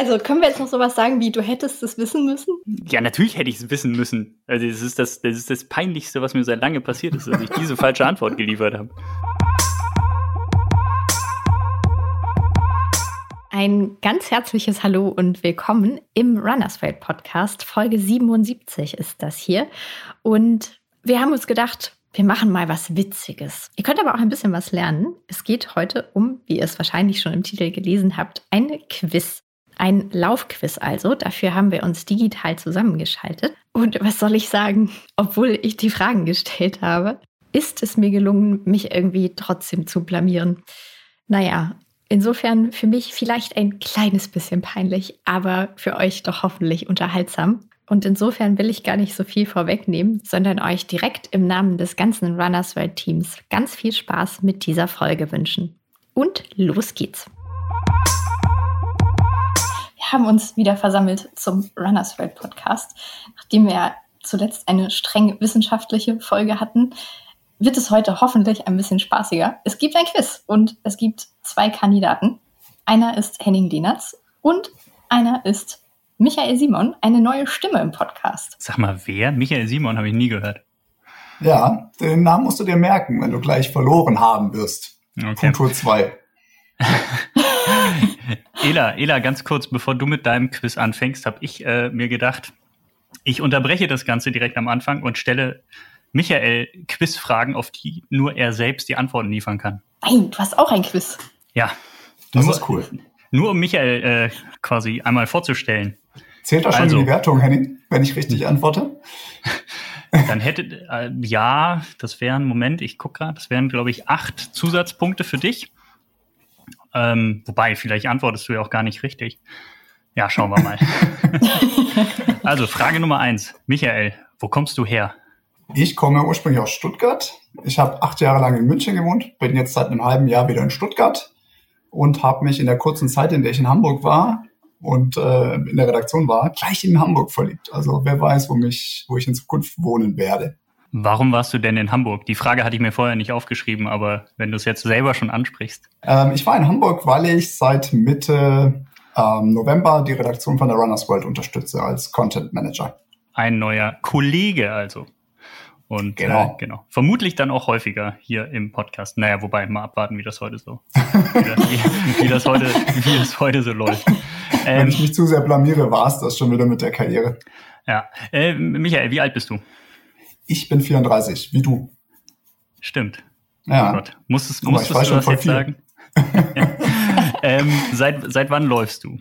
Also können wir jetzt noch sowas sagen wie, du hättest es wissen müssen? Ja, natürlich hätte ich es wissen müssen. Also das ist das, das ist das Peinlichste, was mir seit lange passiert ist, dass ich diese falsche Antwort geliefert habe. Ein ganz herzliches Hallo und willkommen im Runners World Podcast. Folge 77 ist das hier. Und wir haben uns gedacht, wir machen mal was Witziges. Ihr könnt aber auch ein bisschen was lernen. Es geht heute um, wie ihr es wahrscheinlich schon im Titel gelesen habt, ein Quiz. Ein Laufquiz also. Dafür haben wir uns digital zusammengeschaltet. Und was soll ich sagen? Obwohl ich die Fragen gestellt habe, ist es mir gelungen, mich irgendwie trotzdem zu blamieren. Naja, insofern für mich vielleicht ein kleines bisschen peinlich, aber für euch doch hoffentlich unterhaltsam. Und insofern will ich gar nicht so viel vorwegnehmen, sondern euch direkt im Namen des ganzen Runners World Teams ganz viel Spaß mit dieser Folge wünschen. Und los geht's! Haben uns wieder versammelt zum Runners World Podcast. Nachdem wir zuletzt eine streng wissenschaftliche Folge hatten, wird es heute hoffentlich ein bisschen spaßiger. Es gibt ein Quiz und es gibt zwei Kandidaten. Einer ist Henning Lehnertz und einer ist Michael Simon, eine neue Stimme im Podcast. Sag mal, wer? Michael Simon habe ich nie gehört. Ja, den Namen musst du dir merken, wenn du gleich verloren haben wirst. Okay. Kultur 2. Ela, Ela, ganz kurz, bevor du mit deinem Quiz anfängst, habe ich äh, mir gedacht, ich unterbreche das Ganze direkt am Anfang und stelle Michael Quizfragen, auf die nur er selbst die Antworten liefern kann. Nein, du hast auch ein Quiz. Ja. Das nur, ist cool. Nur um Michael äh, quasi einmal vorzustellen. Zählt das schon also, die Wertung, Henning, wenn ich richtig antworte? Dann hätte, äh, ja, das wären, Moment, ich gucke gerade, das wären, glaube ich, acht Zusatzpunkte für dich. Ähm, wobei, vielleicht antwortest du ja auch gar nicht richtig. Ja, schauen wir mal. also, Frage Nummer eins. Michael, wo kommst du her? Ich komme ursprünglich aus Stuttgart. Ich habe acht Jahre lang in München gewohnt, bin jetzt seit einem halben Jahr wieder in Stuttgart und habe mich in der kurzen Zeit, in der ich in Hamburg war und äh, in der Redaktion war, gleich in Hamburg verliebt. Also wer weiß, wo, mich, wo ich in Zukunft wohnen werde. Warum warst du denn in Hamburg? Die Frage hatte ich mir vorher nicht aufgeschrieben, aber wenn du es jetzt selber schon ansprichst. Ähm, ich war in Hamburg, weil ich seit Mitte ähm, November die Redaktion von der Runners World unterstütze als Content Manager. Ein neuer Kollege also. Und genau. Äh, genau. Vermutlich dann auch häufiger hier im Podcast. Naja, wobei, mal abwarten, wie das heute so, wie, das, wie, wie, das heute, wie das heute so läuft. Wenn ähm, ich mich zu sehr blamiere, war es das schon wieder mit der Karriere. Ja. Äh, Michael, wie alt bist du? Ich bin 34, wie du. Stimmt. Ja. Oh Gott. Musstest, Guck musstest du das jetzt viel. sagen? ähm, seit, seit wann läufst du?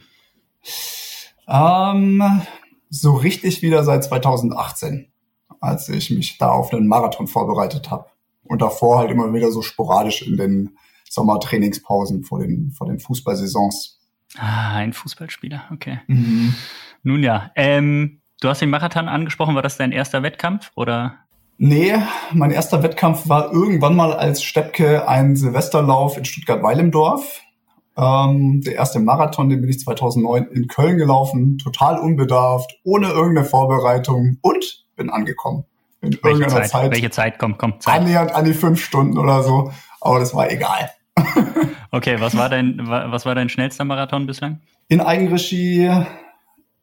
Ähm, so richtig wieder seit 2018, als ich mich da auf einen Marathon vorbereitet habe. Und davor halt immer wieder so sporadisch in den Sommertrainingspausen vor den, vor den Fußballsaisons. Ah, ein Fußballspieler, okay. Mhm. Nun ja, ähm, Du hast den Marathon angesprochen. War das dein erster Wettkampf oder? Nee, mein erster Wettkampf war irgendwann mal als Steppke ein Silvesterlauf in Stuttgart-Weilendorf. Ähm, der erste Marathon, den bin ich 2009 in Köln gelaufen, total unbedarft, ohne irgendeine Vorbereitung und bin angekommen. In Welche irgendeiner Zeit? Zeit. Welche Zeit? Komm, komm, Zeit. Annähernd an die fünf Stunden oder so. Aber das war egal. okay, was war dein, was war dein schnellster Marathon bislang? In Eigenregie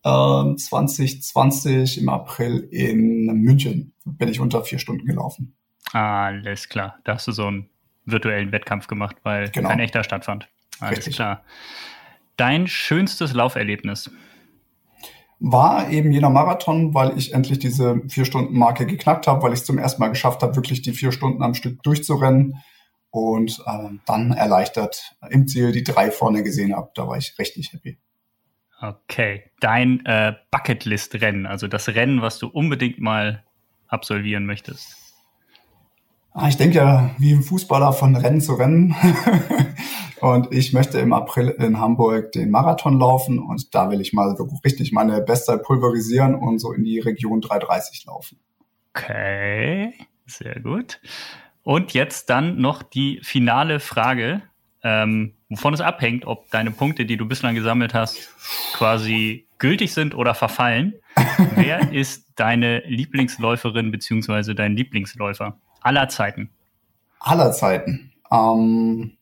2020 ähm, im April in München bin ich unter vier Stunden gelaufen. Alles klar. Da hast du so einen virtuellen Wettkampf gemacht, weil genau. kein echter stattfand. Alles Richtig. klar. Dein schönstes Lauferlebnis? War eben jener Marathon, weil ich endlich diese Vier-Stunden-Marke geknackt habe, weil ich es zum ersten Mal geschafft habe, wirklich die vier Stunden am Stück durchzurennen und äh, dann erleichtert im Ziel die drei vorne gesehen habe. Da war ich richtig happy. Okay, dein äh, Bucketlist-Rennen, also das Rennen, was du unbedingt mal absolvieren möchtest. Ah, ich denke ja, wie ein Fußballer von Rennen zu Rennen. und ich möchte im April in Hamburg den Marathon laufen und da will ich mal so richtig meine Bestzeit pulverisieren und so in die Region 330 laufen. Okay, sehr gut. Und jetzt dann noch die finale Frage ähm, wovon es abhängt, ob deine Punkte, die du bislang gesammelt hast, quasi gültig sind oder verfallen. Wer ist deine Lieblingsläuferin beziehungsweise dein Lieblingsläufer aller Zeiten? Aller Zeiten. Ähm,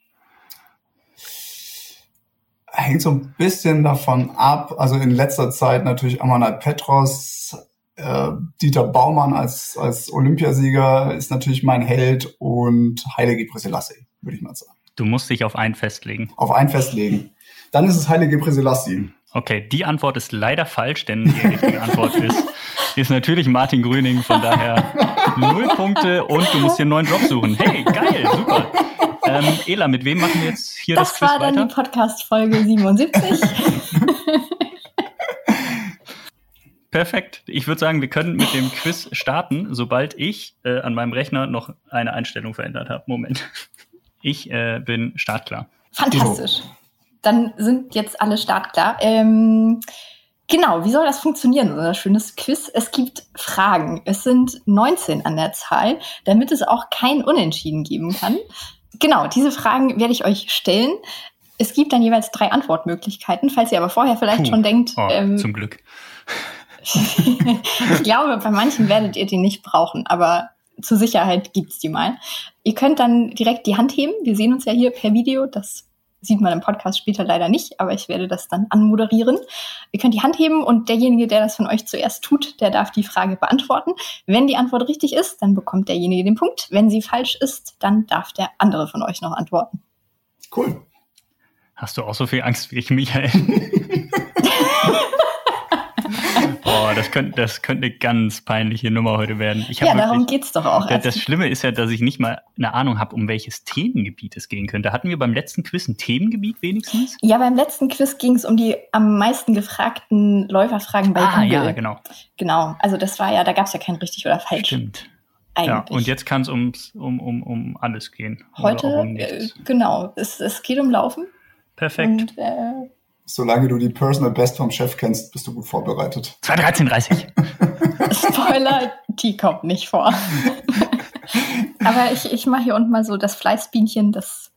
hängt so ein bisschen davon ab. Also in letzter Zeit natürlich Amanat Petros, äh, Dieter Baumann als, als Olympiasieger ist natürlich mein Held und Heilige Selassie, würde ich mal sagen. Du musst dich auf einen festlegen. Auf einen festlegen. Dann ist es Heilige Gebre Selassie. Okay, die Antwort ist leider falsch, denn die richtige Antwort ist, ist natürlich Martin Grüning. Von daher null Punkte und du musst dir einen neuen Job suchen. Hey, geil, super. Ähm, Ela, mit wem machen wir jetzt hier das, das Quiz weiter? Das war dann die Podcast-Folge 77. Perfekt. Ich würde sagen, wir können mit dem Quiz starten, sobald ich äh, an meinem Rechner noch eine Einstellung verändert habe. Moment. Ich äh, bin startklar. Fantastisch. Dann sind jetzt alle startklar. Ähm, genau, wie soll das funktionieren, so ein schönes Quiz? Es gibt Fragen. Es sind 19 an der Zahl, damit es auch kein Unentschieden geben kann. Genau, diese Fragen werde ich euch stellen. Es gibt dann jeweils drei Antwortmöglichkeiten. Falls ihr aber vorher vielleicht Puh. schon denkt. Oh, ähm, zum Glück. ich glaube, bei manchen werdet ihr die nicht brauchen, aber zur Sicherheit gibt's die mal. Ihr könnt dann direkt die Hand heben. Wir sehen uns ja hier per Video. Das sieht man im Podcast später leider nicht, aber ich werde das dann anmoderieren. Ihr könnt die Hand heben und derjenige, der das von euch zuerst tut, der darf die Frage beantworten. Wenn die Antwort richtig ist, dann bekommt derjenige den Punkt. Wenn sie falsch ist, dann darf der andere von euch noch antworten. Cool. Hast du auch so viel Angst wie ich, Michael? Boah, das könnte, das könnte eine ganz peinliche Nummer heute werden. ja, wirklich, darum geht's doch auch. Das, das Schlimme ist ja, dass ich nicht mal eine Ahnung habe, um welches Themengebiet es gehen könnte. Hatten wir beim letzten Quiz ein Themengebiet wenigstens? Ja, beim letzten Quiz ging es um die am meisten gefragten Läuferfragen bei ah, Google. ja, genau. Genau, also das war ja, da gab es ja kein richtig oder falsch. Stimmt. Eigentlich. Ja, und jetzt kann es um, um, um alles gehen. Heute, um äh, genau, es, es geht um Laufen. Perfekt. Und, äh, Solange du die Personal Best vom Chef kennst, bist du gut vorbereitet. 213,30. Spoiler, die kommt nicht vor. Aber ich, ich mache hier unten mal so das Fleißbienchen, das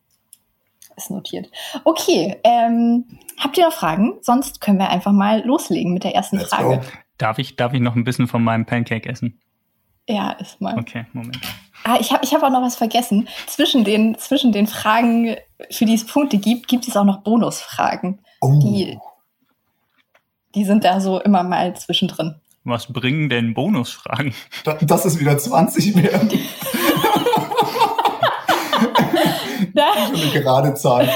ist notiert. Okay, ähm, habt ihr noch Fragen? Sonst können wir einfach mal loslegen mit der ersten Let's Frage. Go. Darf ich, darf ich noch ein bisschen von meinem Pancake essen? Ja, ist mal. Okay, Moment. Ah, ich habe ich hab auch noch was vergessen. Zwischen den, zwischen den Fragen, für die es Punkte gibt, gibt es auch noch Bonusfragen. Oh. Die, die sind da so immer mal zwischendrin. Was bringen denn Bonusfragen? Das ist wieder 20 mehr. eine gerade Zahl.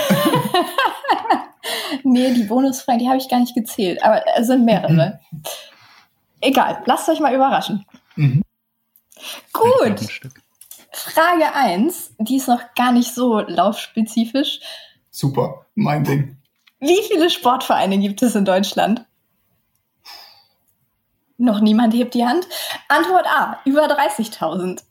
nee, die Bonusfragen, die habe ich gar nicht gezählt, aber es sind mehrere. Egal, lasst euch mal überraschen. Mhm. Gut. Frage 1, die ist noch gar nicht so laufspezifisch. Super, mein Ding. Wie viele Sportvereine gibt es in Deutschland? Noch niemand hebt die Hand. Antwort A, über 30.000.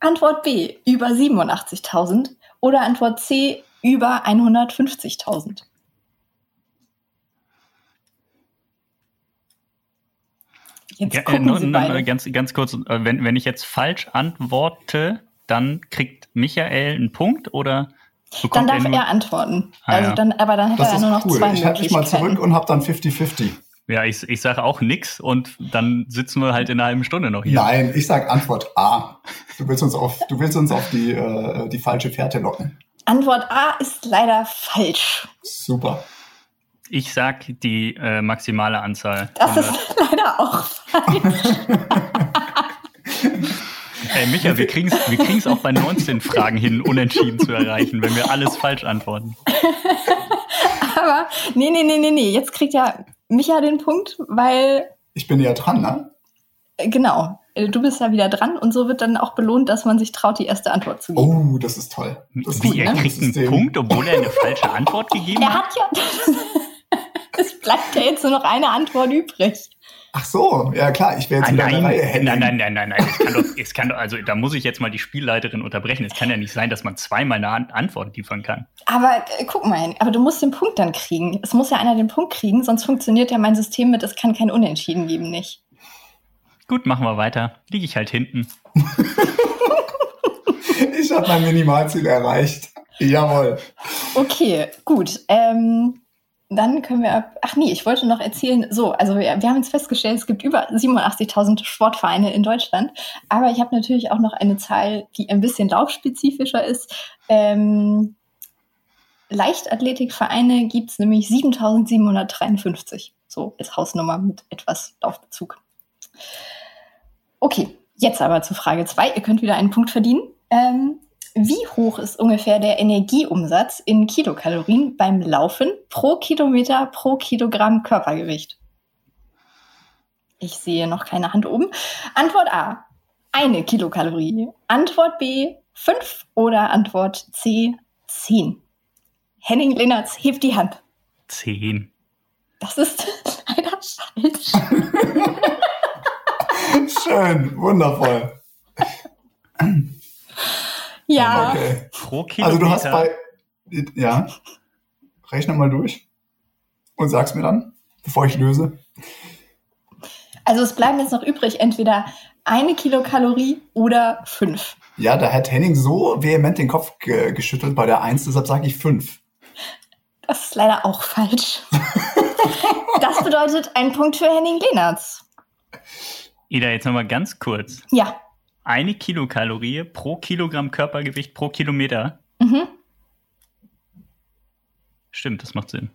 Antwort B, über 87.000. Oder Antwort C, über 150.000. Jetzt ja, äh, nur, nur, ganz, ganz kurz, äh, wenn, wenn ich jetzt falsch antworte, dann kriegt Michael einen Punkt oder dann darf er, antworten. Ah, also dann, aber dann hat das er ja nur noch cool. zwei Ich halte dich mal zurück und habe dann 50-50. Ja, ich, ich sage auch nix und dann sitzen wir halt in einer halben Stunde noch hier. Nein, ich sage Antwort A. Du willst uns auf, du willst uns auf die, äh, die falsche Fährte locken. Antwort A ist leider falsch. Super. Ich sag die äh, maximale Anzahl. Das ist leider auch falsch. Hey Micha, wir kriegen es wir kriegen's auch bei 19 Fragen hin, unentschieden zu erreichen, wenn wir alles falsch antworten. Aber nee, nee, nee, nee, nee. Jetzt kriegt ja Micha den Punkt, weil. Ich bin ja dran, ne? Äh, genau. Äh, du bist ja wieder dran und so wird dann auch belohnt, dass man sich traut, die erste Antwort zu geben. Oh, das ist toll. Das ist Wie, gut, er ne? kriegt einen Punkt, obwohl er eine falsche Antwort gegeben hat? Er hat ja. es bleibt ja jetzt nur noch eine Antwort übrig. Ach so, ja klar, ich wäre jetzt ah, nein, nein, nein, nein, nein, nein, nein, es kann doch, es kann doch, also da muss ich jetzt mal die Spielleiterin unterbrechen. Es kann ja nicht sein, dass man zweimal eine Antwort liefern kann. Aber äh, guck mal, aber du musst den Punkt dann kriegen. Es muss ja einer den Punkt kriegen, sonst funktioniert ja mein System mit, es kann kein Unentschieden geben, nicht. Gut, machen wir weiter. Liege ich halt hinten. ich habe mein Minimalziel erreicht. Jawohl. Okay, gut. Ähm, dann können wir ab. Ach nee, ich wollte noch erzählen. So, also wir, wir haben jetzt festgestellt, es gibt über 87.000 Sportvereine in Deutschland. Aber ich habe natürlich auch noch eine Zahl, die ein bisschen laufspezifischer ist. Ähm, Leichtathletikvereine gibt es nämlich 7753. So ist Hausnummer mit etwas Laufbezug. Okay, jetzt aber zu Frage 2. Ihr könnt wieder einen Punkt verdienen. Ähm, wie hoch ist ungefähr der Energieumsatz in Kilokalorien beim Laufen pro Kilometer pro Kilogramm Körpergewicht? Ich sehe noch keine Hand oben. Antwort A, eine Kilokalorie. Antwort B, fünf oder Antwort C, zehn. Henning Lennertz hebt die Hand. Zehn. Das ist leider falsch. Schön, wundervoll. ja. Okay. Pro Kilometer. Also du hast bei, ja, rechne mal durch und sag's mir dann, bevor ich löse. Also es bleiben jetzt noch übrig entweder eine Kilokalorie oder fünf. Ja, da hat Henning so vehement den Kopf ge geschüttelt bei der Eins, deshalb sage ich fünf. Das ist leider auch falsch. das bedeutet ein Punkt für Henning Lehnertz. Ida, jetzt nochmal ganz kurz. Ja. Eine Kilokalorie pro Kilogramm Körpergewicht pro Kilometer. Mhm. Stimmt, das macht Sinn.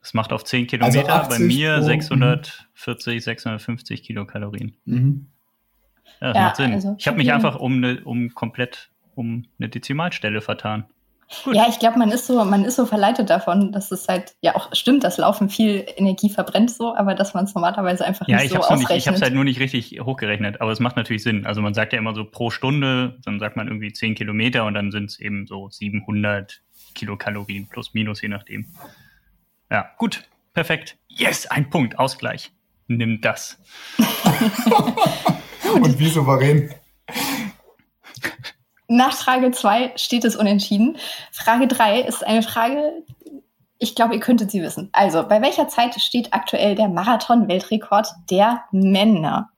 Das macht auf 10 Kilometer Also bei 80 mir pro- 640, 650 Kilokalorien. Mhm. Ja, das Ja, macht Sinn. also ich habe mich einfach um, ne, um komplett um eine Dezimalstelle vertan. Gut. Ja, ich glaube, man ist so, man ist so verleitet davon, dass es halt ja auch stimmt, dass Laufen viel Energie verbrennt so, aber dass man es normalerweise einfach Ja, nicht ich so habe es nicht, ich hab's ausrechnet. halt nur nicht richtig hochgerechnet, aber es macht natürlich Sinn. Also man sagt ja immer so pro Stunde, dann sagt man irgendwie 10 Kilometer und dann sind es eben so 700 Kilokalorien plus minus, je nachdem. Ja, gut, perfekt. Yes, ein Punkt, Ausgleich. Nimm das. Und wie souverän. Nach Frage 2 steht es unentschieden. Frage 3 ist eine Frage, ich glaube, ihr könntet sie wissen. Also, bei welcher Zeit steht aktuell der Marathon-Weltrekord der Männer?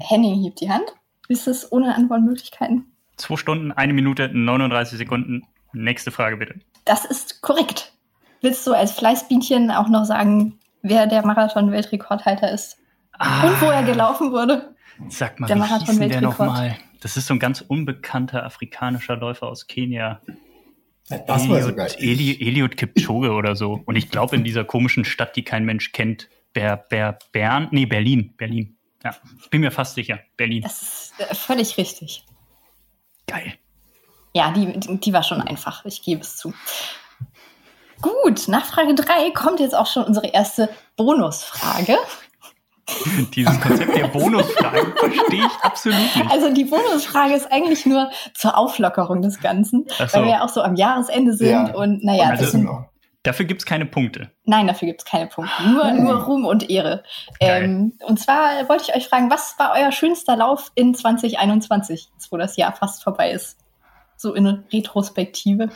Henning hebt die Hand. Ist es ohne Antwortmöglichkeiten? Zwei Stunden, eine Minute, 39 Sekunden. Nächste Frage bitte. Das ist korrekt. Willst du als Fleißbienchen auch noch sagen, wer der Marathon-Weltrekordhalter ist und wo er gelaufen wurde? Sag mal, Der wie hieß denn der nochmal? Das ist so ein ganz unbekannter afrikanischer Läufer aus Kenia. Das war sogar Eliud, Eli. Eliud Kipchoge oder so. Und ich glaube in dieser komischen Stadt, die kein Mensch kennt, Ber, Ber, Bern, nee, Berlin, Berlin. Ja, ich bin mir fast sicher. Berlin. Das ist äh, völlig richtig. Geil. Ja, die, die, die war schon einfach. Ich gebe es zu. Gut, nach Frage 3 kommt jetzt auch schon unsere erste Bonusfrage. Dieses Konzept der Bonusfragen verstehe ich absolut nicht. Also die Bonusfrage ist eigentlich nur zur Auflockerung des Ganzen, so. weil wir ja auch so am Jahresende sind Ja. und naja, Also- sind, Genau. Dafür gibt es keine Punkte. nein, dafür gibt es keine Punkte. Nur, Hm. nur Ruhm und Ehre. Ähm, und zwar wollte ich euch fragen, was war euer schönster Lauf in 2021, jetzt wo das Jahr fast vorbei ist? So in Retrospektive.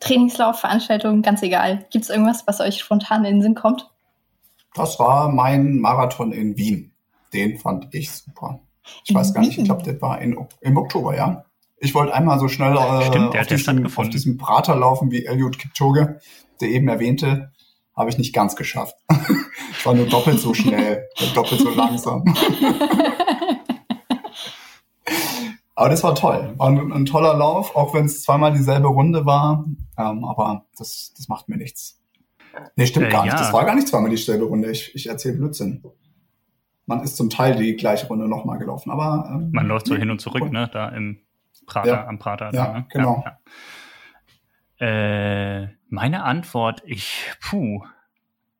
Trainingslauf, Veranstaltung, ganz egal. Gibt es irgendwas, was euch spontan in den Sinn kommt? Das war mein Marathon in Wien. Den fand ich super. Ich In weiß gar nicht, Wien? ich glaube, das war in, im Oktober, ja. Ich wollte einmal so schnell äh, Stimmt, der auf, diesem, auf diesem Prater laufen wie Eliud Kipchoge, der eben erwähnte. Habe ich nicht ganz geschafft. ich war nur doppelt so schnell, doppelt so langsam. Aber das war toll. War ein, ein toller Lauf, auch wenn es zweimal dieselbe Runde war. Ähm, aber das, das macht mir nichts. Nee, stimmt Äh, gar nicht. ja. Das war gar nicht zweimal dieselbe Runde. Ich, ich erzähle Blödsinn. Man ist zum Teil die gleiche Runde nochmal gelaufen. Aber ähm, Man läuft so nee, hin und zurück, cool. ne? Da im Prater, Ja. am Prater. Ja, da, ne? genau. Ja, ja. Äh, meine Antwort, ich, puh,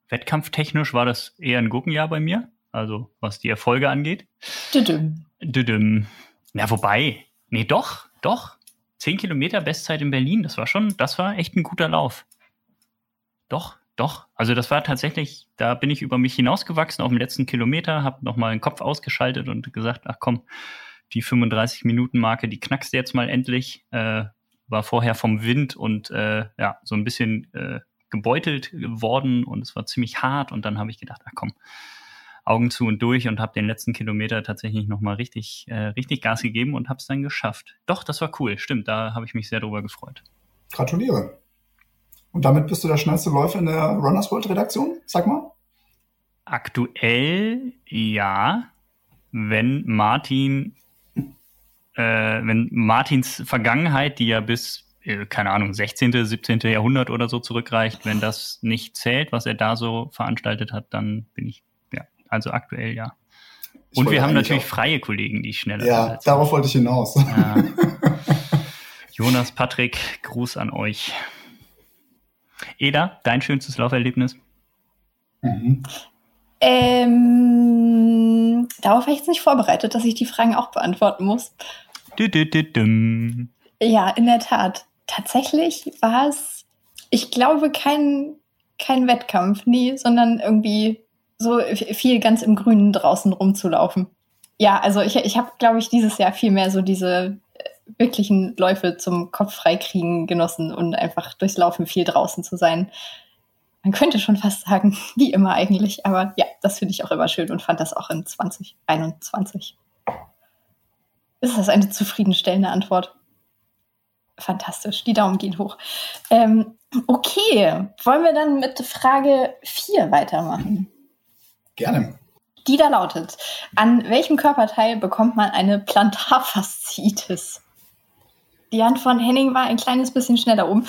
wettkampftechnisch war das eher ein Gurkenjahr bei mir. Also, was die Erfolge angeht. Düdüm. Düdüm. Na, wobei, nee, doch, doch. Zehn Kilometer Bestzeit in Berlin, das war schon, das war echt ein guter Lauf. Doch, doch. Also das war tatsächlich, da bin ich über mich hinausgewachsen auf dem letzten Kilometer, habe nochmal den Kopf ausgeschaltet und gesagt, ach komm, die 35-Minuten-Marke, die knackst du jetzt mal endlich. Äh, war vorher vom Wind und äh, ja, so ein bisschen äh, gebeutelt geworden und es war ziemlich hart und dann habe ich gedacht, ach komm, Augen zu und durch und habe den letzten Kilometer tatsächlich nochmal richtig, äh, richtig Gas gegeben und habe es dann geschafft. Doch, das war cool, stimmt, da habe ich mich sehr drüber gefreut. Gratuliere. Und damit bist du der schnellste Läufer in der Runners World Redaktion? Sag mal. Aktuell ja, wenn Martin, äh, wenn Martins Vergangenheit, die ja bis äh, keine Ahnung, 16., 17. Jahrhundert oder so zurückreicht. Wenn das nicht zählt, was er da so veranstaltet hat, dann bin ich, ja, also aktuell ja. Ich Und wir haben natürlich auch- freie Kollegen, die schneller Ja, sind als darauf wollte ich hinaus. Ja. Jonas, Patrick, Gruß an euch. Eda, dein schönstes Lauferlebnis? Mhm. Ähm, darauf war ich jetzt nicht vorbereitet, dass ich die Fragen auch beantworten muss. -dü -dü -düm. Ja, in der Tat. Tatsächlich war es, ich glaube, kein, kein Wettkampf, nie, sondern irgendwie so viel ganz im Grünen draußen rumzulaufen. Ja, also ich, ich habe, glaube ich, dieses Jahr viel mehr so diese wirklichen Läufe zum Kopf freikriegen genossen und einfach durchs Laufen viel draußen zu sein. Man könnte schon fast sagen, wie immer eigentlich, aber ja, das finde ich auch immer schön und fand das auch in 2021. Ist das eine zufriedenstellende Antwort? Fantastisch, die Daumen gehen hoch. Ähm, okay, wollen wir dann mit Frage 4 weitermachen? Gerne. Die da lautet, an welchem Körperteil bekommt man eine Plantarfasziitis? Die Hand von Henning war ein kleines bisschen schneller um.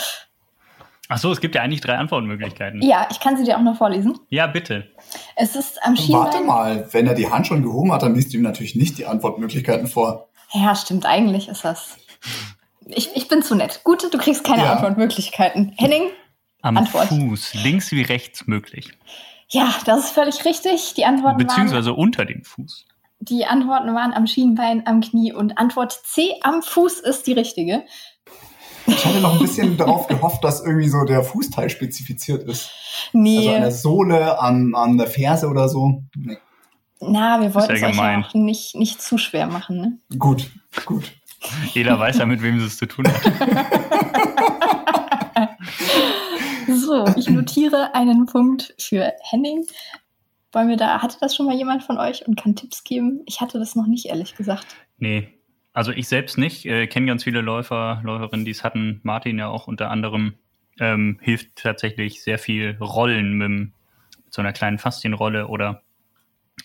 Ach so, es gibt ja eigentlich drei Antwortmöglichkeiten. Ja, ich kann sie dir auch noch vorlesen. Ja, bitte. Es ist am Warte Schienbein. mal, wenn er die Hand schon gehoben hat, dann liest du ihm natürlich nicht die Antwortmöglichkeiten vor. Ja, stimmt, eigentlich ist das. Ich, ich bin zu nett. Gut, du kriegst keine Ja. Antwortmöglichkeiten. Henning? Am Antwort. Fuß, links wie rechts möglich. Ja, das ist völlig richtig. Die Antworten, waren, Beziehungsweise unter dem Fuß. Die Antworten waren am Schienbein, am Knie und Antwort C am Fuß ist die richtige. Ich hatte noch ein bisschen darauf gehofft, dass irgendwie so der Fußteil spezifiziert ist. Nee, Also an der Sohle, an, an der Ferse oder so. Nee. na, wir wollten es ja euch ja auch nicht, nicht zu schwer machen. Ne? Gut, gut. Jeder weiß ja, mit wem sie es zu tun hat. So, ich notiere einen Punkt für Henning. Wollen wir da, hatte das schon mal jemand von euch und kann Tipps geben? Ich hatte das noch nicht, ehrlich gesagt. Nee, also ich selbst nicht. Äh, Kenne ganz viele Läufer, Läuferinnen, die es hatten. Martin ja auch unter anderem. Ähm, hilft tatsächlich sehr viel Rollen mit, mit so einer kleinen Faszienrolle oder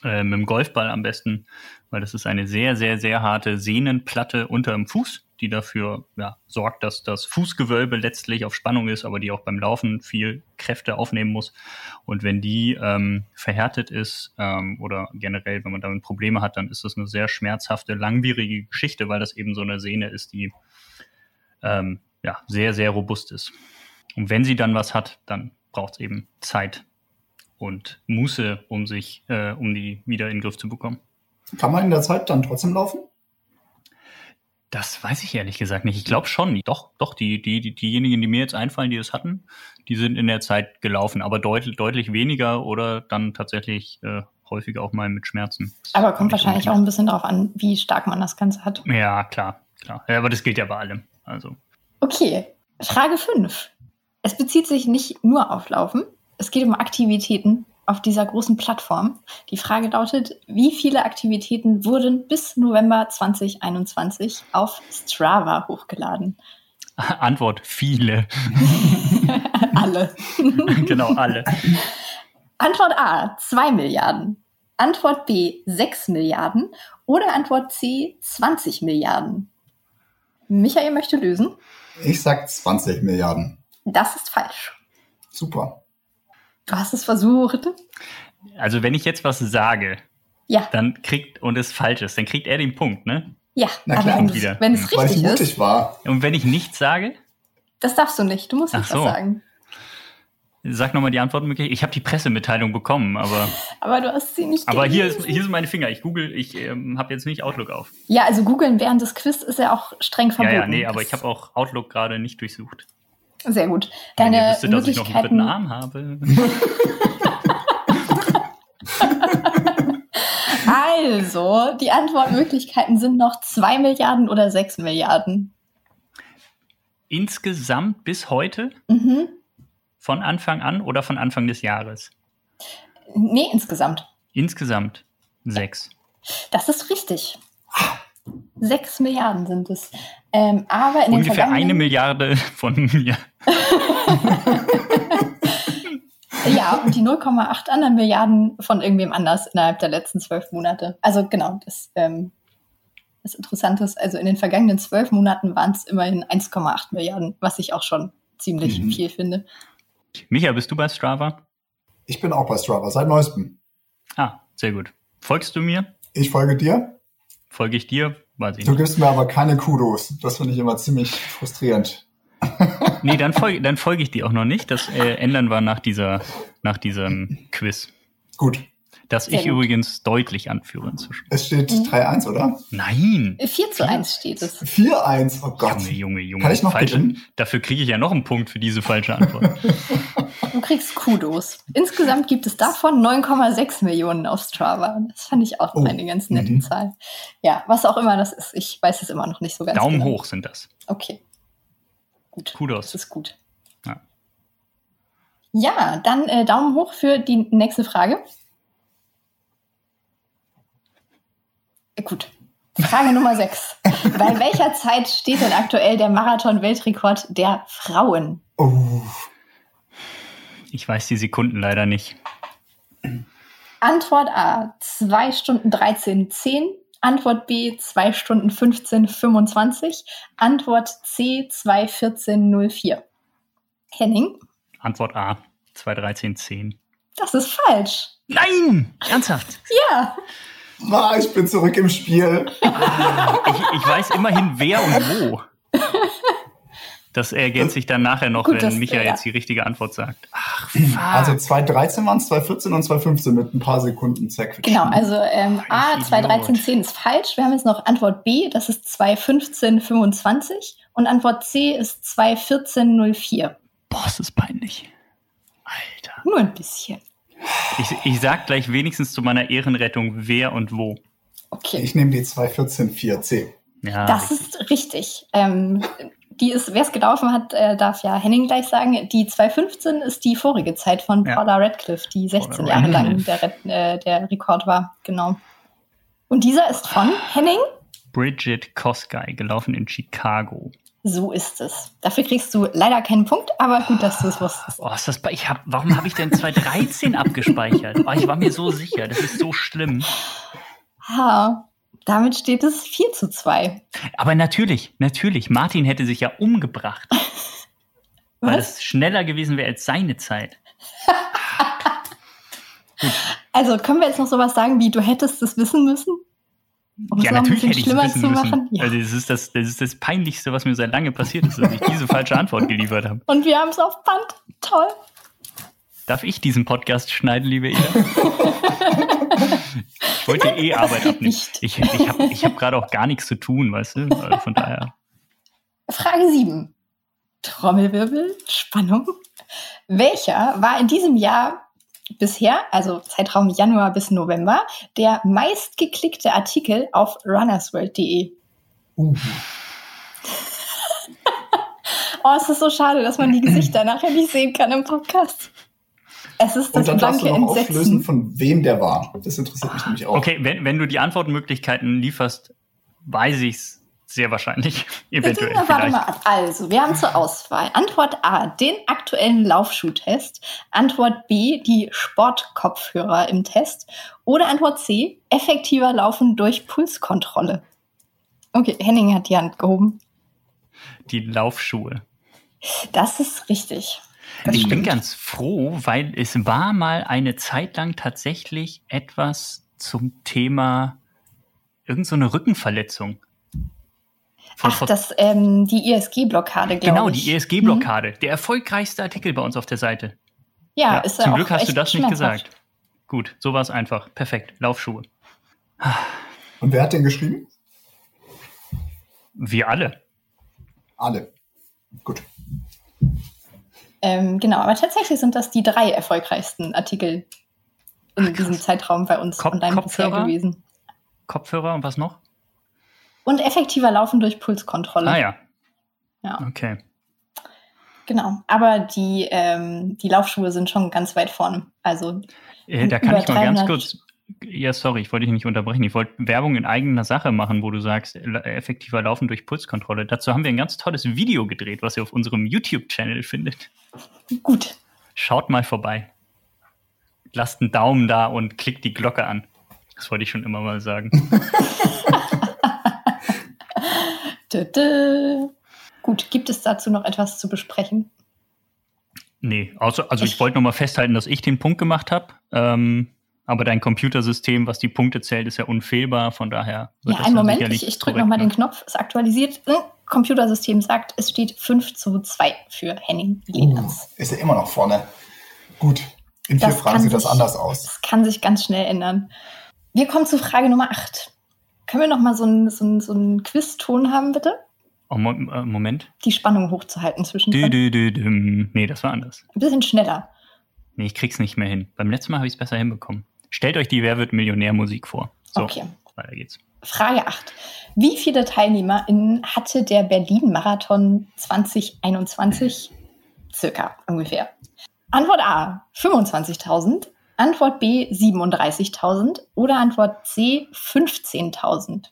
äh, mit dem Golfball am besten, weil das ist eine sehr, sehr, sehr harte Sehnenplatte unter dem Fuß, die dafür ja, sorgt, dass das Fußgewölbe letztlich auf Spannung ist, aber die auch beim Laufen viel Kräfte aufnehmen muss. Und wenn die ähm, verhärtet ist ähm, oder generell, wenn man damit Probleme hat, dann ist das eine sehr schmerzhafte, langwierige Geschichte, weil das eben so eine Sehne ist, die ähm, ja, sehr, sehr robust ist. Und wenn sie dann was hat, dann braucht es eben Zeit und Muße, um sich, äh, um die wieder in den Griff zu bekommen. Kann man in der Zeit dann trotzdem laufen? Das weiß ich ehrlich gesagt nicht. Ich glaube schon. Doch, doch, die, die, die, diejenigen, die mir jetzt einfallen, die das hatten, die sind in der Zeit gelaufen, aber deutlich, deutlich weniger oder dann tatsächlich äh, häufiger auch mal mit Schmerzen. Das Aber kommt ich wahrscheinlich auch ein bisschen darauf an, wie stark man das Ganze hat. Ja, klar, klar. Ja, aber das gilt ja bei allem. Also. Okay, Frage 5. Es bezieht sich nicht nur auf Laufen. Es geht um Aktivitäten auf dieser großen Plattform. Die Frage lautet, wie viele Aktivitäten wurden bis November 2021 auf Strava hochgeladen? Antwort: viele. Alle. genau, alle. Antwort A, 2 Milliarden. Antwort B, 6 Milliarden. Oder Antwort C, 20 Milliarden. Michael möchte lösen. Ich sag 20 Milliarden. Das ist falsch. Super. Du hast es versucht. Also, wenn ich jetzt was sage, Ja, dann kriegt, und es falsch ist, dann kriegt er den Punkt, ne? ja. Na aber klar, wenn, wieder. es, wenn es Weil ich richtig mutig ist, war. Und wenn ich nichts sage, das darfst du nicht. Du musst Ach nicht so. was sagen. sag nochmal die Antwortmöglichkeit. Ich habe die Pressemitteilung bekommen, aber, Aber du hast sie nicht aber hier, gelesen. ist, hier sind meine Finger. Ich google, ich ähm, habe jetzt nicht Outlook auf. Ja, also googeln während des Quiz ist ja auch streng verboten. Ja, ja, nee, aber ich habe auch Outlook gerade nicht durchsucht. Sehr gut. Deine wüsstet, dass ich noch einen dritten Möglichkeiten. Arm habe. Also, die Antwortmöglichkeiten sind noch 2 Milliarden oder 6 Milliarden. Insgesamt bis heute, Mhm. von Anfang an oder von Anfang des Jahres? Nee, insgesamt. Insgesamt sechs. Das ist richtig. 6 Milliarden sind es. Ähm, aber in den Ungefähr eine vergangenen- Milliarde von mir. Ja, und die 0,8 anderen Milliarden von irgendwem anders innerhalb der letzten zwölf Monate. Also genau, das ähm, was Interessantes. Also in den vergangenen zwölf Monaten waren es immerhin 1,8 Milliarden, was ich auch schon ziemlich mhm. viel finde. Micha, bist du bei Strava? Ich bin auch bei Strava, seit neuestem. Ah, sehr gut. Folgst du mir? Ich folge dir. Folge ich dir? Weiß ich du nicht. gibst mir aber keine Kudos. Das finde ich immer ziemlich frustrierend. nee, dann folge dann folge ich dir auch noch nicht. Das äh, ändern wir nach dieser, nach diesem Quiz. Gut. Das Sehr ich gut. übrigens deutlich anführe inzwischen. Es steht mhm. 3-1, oder? Nein. 4 zu 1 steht es. 4-1, oh Gott. Junge, Junge, Junge. Kann ich noch falsche? Dafür kriege ich ja noch einen Punkt für diese falsche Antwort. du kriegst Kudos. Insgesamt gibt es davon 9,6 Millionen auf Strava. Das fand ich auch oh. eine ganz nette mhm. Zahl. Ja, was auch immer das ist. Ich weiß es immer noch nicht so ganz Daumen genau. hoch sind das. Okay. Gut. Kudos. Das ist gut. Ja, ja dann äh, Daumen hoch für die nächste Frage. Gut. Frage Nummer 6. Bei welcher Zeit steht denn aktuell der Marathon-Weltrekord der Frauen? Oh. Ich weiß die Sekunden leider nicht. Antwort A, 2 Stunden 13, 10. Antwort B, 2 Stunden 15, 25. Antwort C, 2, 14, 04. Henning? Antwort A, 2, 13, 10. Das ist falsch. Nein! Ernsthaft? ja. Ah, ich bin zurück im Spiel. ich, ich weiß immerhin wer und wo. Das ergänzt sich dann nachher noch, Gut, wenn Micha ja. jetzt die richtige Antwort sagt. Ach, fuck. Also 2013 waren es, 2014 und 2015 mit ein paar Sekunden zerquetschen. Genau, also ähm, A, 2013, ist falsch. Wir haben jetzt noch Antwort B, das ist 2015, 25. Und Antwort C ist 2014, 04. Boah, ist das peinlich. Alter. Nur ein bisschen. Ich, ich sag gleich wenigstens zu meiner Ehrenrettung, wer und wo. Okay. Ich nehme die 214 4C. Ja, das richtig. ist richtig. Ähm, die ist, wer es gelaufen hat, äh, darf ja Henning gleich sagen. Die 215 ist die vorige Zeit von ja. Paula Radcliffe, die 16 Paula Jahre lang der, äh, der Rekord war. Genau. Und dieser ist von Henning? Bridget Koskay, gelaufen in Chicago. So ist es. Dafür kriegst du leider keinen Punkt, aber gut, dass du es wusstest. Oh, ist das ich hab, warum habe ich denn 2013 abgespeichert? Oh, ich war mir so sicher, das ist so schlimm. Ha, damit steht es 4 zu 2. Aber natürlich, natürlich, Martin hätte sich ja umgebracht. weil es schneller gewesen wäre als seine Zeit. also können wir jetzt noch sowas sagen wie, du hättest es wissen müssen? Um ja, natürlich hätte ich es wissen müssen. Ja. Also das ist das, das ist das Peinlichste, was mir seit lange passiert ist, dass ich diese falsche Antwort geliefert habe. Und wir haben es auf Band. Toll. Darf ich diesen Podcast schneiden, liebe Eda? ich wollte eh Arbeit abnehmen. Nicht. Ich, ich habe ich hab gerade auch gar nichts zu tun, weißt du? Also von daher. Frage 7. Trommelwirbel, Spannung. Welcher war in diesem Jahr bisher, also Zeitraum Januar bis November, der meistgeklickte Artikel auf runnersworld.de. Uh. oh, es ist so schade, dass man die Gesichter nachher nicht sehen kann im Podcast. Es ist das Und dann blanke darfst du noch Entsetzen. auflösen, von wem der war. Das interessiert mich nämlich auch. Okay, wenn, wenn du die Antwortmöglichkeiten lieferst, weiß ich's sehr wahrscheinlich. Eventuell. Bitte, warte mal. Also, wir haben zur Auswahl Antwort A, den aktuellen Laufschuhtest. Antwort B, die Sportkopfhörer im Test. Oder Antwort C, effektiver Laufen durch Pulskontrolle. Okay, Henning hat die Hand gehoben. Die Laufschuhe. Das ist richtig. Das ich stimmt. bin ganz froh, weil es war mal eine Zeit lang tatsächlich etwas zum Thema irgendeine so Rückenverletzung. Ach, das, ähm, die ISG-Blockade, glaube genau, ich. Genau, die ISG-Blockade. Mhm. Der erfolgreichste Artikel bei uns auf der Seite. Ja, ja ist Zum Glück hast du das nicht gesagt. Gut, so war es einfach. Perfekt. Laufschuhe. Und wer hat den geschrieben? Wir alle. Alle. Gut. Ähm, genau, aber tatsächlich sind das die drei erfolgreichsten Artikel in Ach, diesem Zeitraum bei uns Kop online bisher gewesen. Kopfhörer und was noch? Und effektiver Laufen durch Pulskontrolle. Ah ja. Ja. Okay. Genau. Aber die, ähm, die Laufschuhe sind schon ganz weit vorne. Also äh, da kann ich mal ganz kurz. Ja, sorry, ich wollte dich nicht unterbrechen. Ich wollte Werbung in eigener Sache machen, wo du sagst, effektiver Laufen durch Pulskontrolle. Dazu haben wir ein ganz tolles Video gedreht, was ihr auf unserem YouTube-Channel findet. Gut. Schaut mal vorbei. Lasst einen Daumen da und klickt die Glocke an. Das wollte ich schon immer mal sagen. Gut, gibt es dazu noch etwas zu besprechen? Nee, außer, also ich, Ich- wollte nochmal festhalten, dass ich den Punkt gemacht habe. Ähm, aber dein Computersystem, was die Punkte zählt, ist ja unfehlbar. Von daher wird Ja, das einen Moment, ich, ich drücke nochmal den? Knopf, es aktualisiert. Hm, Computersystem sagt, es steht 5 zu 2 für Henning Uh, Lenens. ist er immer noch vorne. Gut. In vier Das Fragen sieht das sich- anders aus. Das kann sich ganz schnell ändern. Wir kommen zu Frage Nummer 8. Können wir nochmal so einen so einen- so einen Quiz-Ton haben, bitte? Oh, Mo äh, Moment. Die Spannung hochzuhalten zwischen. Dü, Ein dü, dü, düm. Nee, das war anders. bisschen schneller. Nee, ich krieg's nicht mehr hin. Beim letzten Mal habe ich es besser hinbekommen. Stellt euch die Wer wird Millionär-Musik vor. So, Okay. weiter geht's. Frage 8. Wie viele TeilnehmerInnen hatte der Berlin-Marathon 2021? Circa ungefähr. Antwort A 25.000, Antwort B 37.000 oder Antwort C 15.000.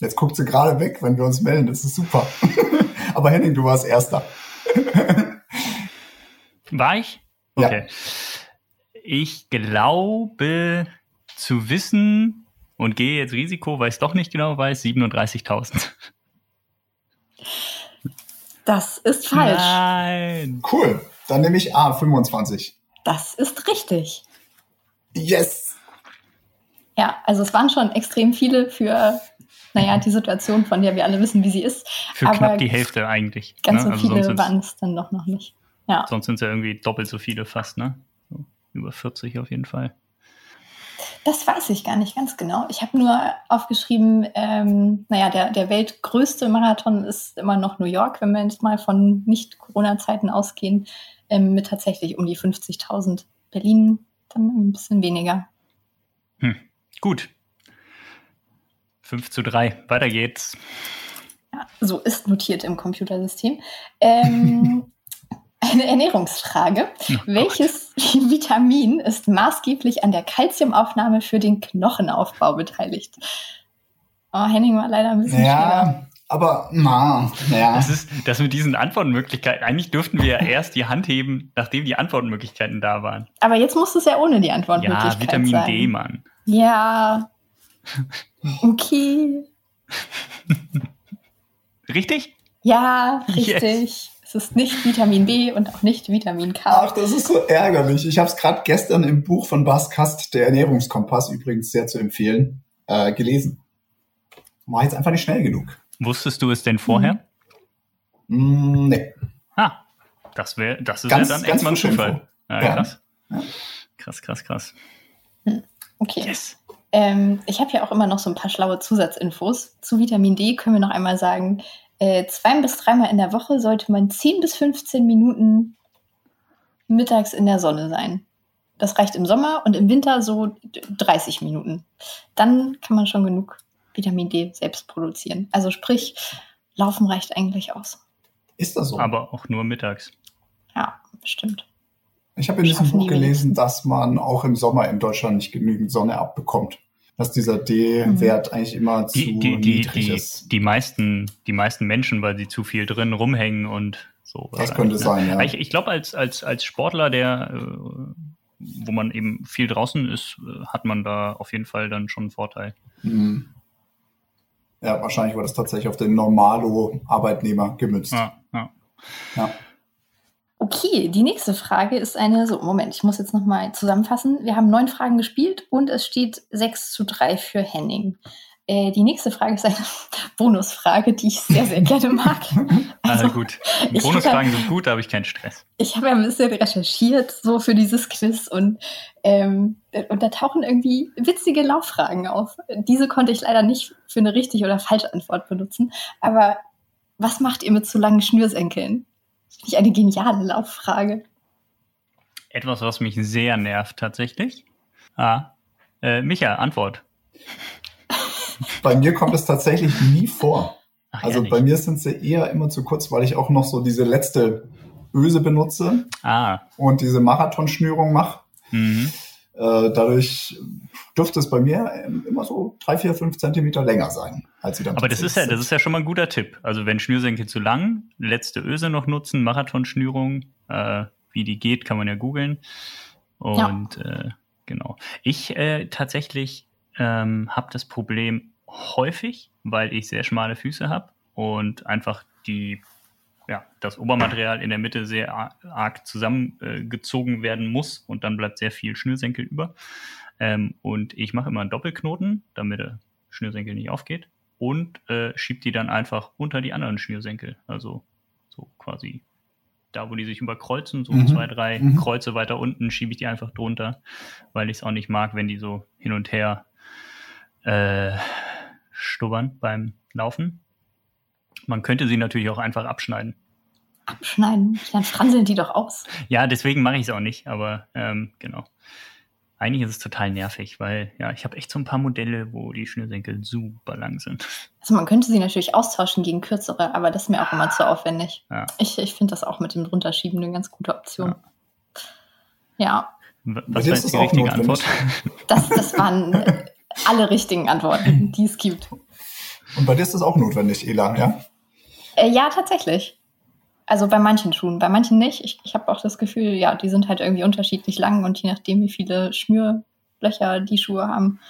Jetzt guckt sie gerade weg, wenn wir uns melden. Das ist super. Aber Henning, du warst Erster. War ich? Ja. Okay. Ich glaube zu wissen und gehe jetzt Risiko, weil ich es doch nicht genau weiß, 37.000. Das ist falsch. Nein. Cool. Dann nehme ich A, 25. Das ist richtig. Yes! Ja, also es waren schon extrem viele für, naja, die Situation, von der wir alle wissen, wie sie ist. Für Aber knapp die Hälfte eigentlich. Ganz ne? so Also viele waren es dann doch noch nicht. Ja. Sonst sind es ja irgendwie doppelt so viele fast, ne? So, über 40 auf jeden Fall. Das weiß ich gar nicht ganz genau. Ich habe nur aufgeschrieben, ähm, naja, der, der weltgrößte Marathon ist immer noch New York, wenn wir jetzt mal von Nicht-Corona-Zeiten ausgehen, ähm, mit tatsächlich um die 50.000. Berlin dann ein bisschen weniger. Hm. Gut. 5 zu 3. Weiter geht's. Ja, so ist notiert im Computersystem. Ähm, eine Ernährungsfrage. Oh Welches Vitamin ist maßgeblich an der Kalziumaufnahme für den Knochenaufbau beteiligt? Oh, Henning war leider ein bisschen schneller. Ja, aber na, naja. Das ist das mit diesen Antwortmöglichkeiten. Eigentlich dürften wir ja erst die Hand heben, nachdem die Antwortmöglichkeiten da waren. Aber jetzt muss es ja ohne die Antwortmöglichkeit Ja, Vitamin sein. D, Mann. Ja. Okay. Richtig? Ja, Yes. richtig. Es ist nicht Vitamin B und auch nicht Vitamin K. Ach, das ist so ärgerlich. Ich habe es gerade gestern im Buch von Bas Kast, der Ernährungskompass, übrigens sehr zu empfehlen, äh, gelesen. War jetzt einfach nicht schnell genug. Wusstest du es denn vorher? Mm, nee. Ah, das wäre, das ist Ganz- ja dann echt mal ein Zufall. Ja, Ja. krass. Ja. Krass, krass, krass. Okay. Yes. Ähm, ich habe ja auch immer noch so ein paar schlaue Zusatzinfos. Zu Vitamin D können wir noch einmal sagen, äh, zwei bis dreimal in der Woche sollte man 10 bis 15 Minuten mittags in der Sonne sein. Das reicht im Sommer und im Winter so d- 30 Minuten. Dann kann man schon genug Vitamin D selbst produzieren. Also sprich, Laufen reicht eigentlich aus. Ist das so? Aber auch nur mittags. Ja, bestimmt. ich habe in diesem Buch gelesen, dass man auch im Sommer in Deutschland nicht genügend Sonne abbekommt. Dass dieser D-Wert eigentlich immer zu Die, die, die, niedrig die, ist. die, meisten, die meisten Menschen, weil sie zu viel drin rumhängen und so. Das könnte sein, ja. Ich, ich glaube, als, als, als Sportler, der, äh, wo man eben viel draußen ist, äh, hat man da auf jeden Fall dann schon einen Vorteil. Hm. Ja, wahrscheinlich war das tatsächlich auf den Normalo-Arbeitnehmer gemünzt. Ja, ja. Ja. Okay, die nächste Frage ist eine, so, Moment, ich muss jetzt nochmal zusammenfassen. Wir haben neun Fragen gespielt und es steht 6 zu 3 für Henning. Äh, die nächste Frage ist eine Bonusfrage, die ich sehr, sehr gerne mag. Also, Also, gut. Bonusfragen sind gut, da habe ich keinen Stress. ich habe ja ein bisschen recherchiert, so für dieses Quiz und, ähm, und da tauchen irgendwie witzige Lauffragen auf. Diese konnte ich leider nicht für eine richtige oder falsche Antwort benutzen. Aber was macht ihr mit zu langen Schnürsenkeln? Finde ich eine geniale Lauffrage. Etwas, was mich sehr nervt tatsächlich. Ah. Äh, Micha, Antwort. Bei mir kommt es tatsächlich nie vor. Ach, Also ehrlich? bei mir sind sie eher immer zu kurz, weil ich auch noch so diese letzte Öse benutze Ah. und diese Marathonschnürung mache. Mhm. Äh, dadurch dürfte es bei mir immer so drei, vier, fünf Zentimeter länger sein, als sie dann Aber das ist ja, das ist ja schon mal ein guter Tipp. Also wenn Schnürsenkel zu lang, letzte Öse noch nutzen, Marathonschnürung, äh, wie die geht, kann man ja googeln. Und äh, genau. Ich äh, tatsächlich ähm, habe das Problem häufig, weil ich sehr schmale Füße habe und einfach die, ja, das Obermaterial in der Mitte sehr arg zusammengezogen äh, werden muss und dann bleibt sehr viel Schnürsenkel über. Ähm, und ich mache immer einen Doppelknoten, damit der Schnürsenkel nicht aufgeht und äh, schiebe die dann einfach unter die anderen Schnürsenkel. Also so quasi da, wo die sich überkreuzen, so mhm. zwei, drei mhm. Kreuze weiter unten, schiebe ich die einfach drunter, weil ich es auch nicht mag, wenn die so hin und her äh, stubbern beim Laufen. Man könnte sie natürlich auch einfach abschneiden. Abschneiden? Dann franseln die doch aus. Ja, deswegen mache ich es auch nicht, aber ähm, genau eigentlich ist es total nervig, weil ja, ich habe echt so ein paar Modelle, wo die Schnürsenkel super lang sind. Also man könnte sie natürlich austauschen gegen kürzere, aber das ist mir auch immer zu aufwendig. Ja. Ich, ich finde das auch mit dem Drunterschieben eine ganz gute Option. Ja. ja. Was war jetzt die richtige Antwort? Das, das waren alle richtigen Antworten, die es gibt. Und bei dir ist das auch notwendig, Ela, ja? Äh, ja, tatsächlich. Also bei manchen Schuhen, bei manchen nicht. Ich, ich habe auch das Gefühl, ja, die sind halt irgendwie unterschiedlich lang und je nachdem, wie viele Schnürlöcher die Schuhe haben,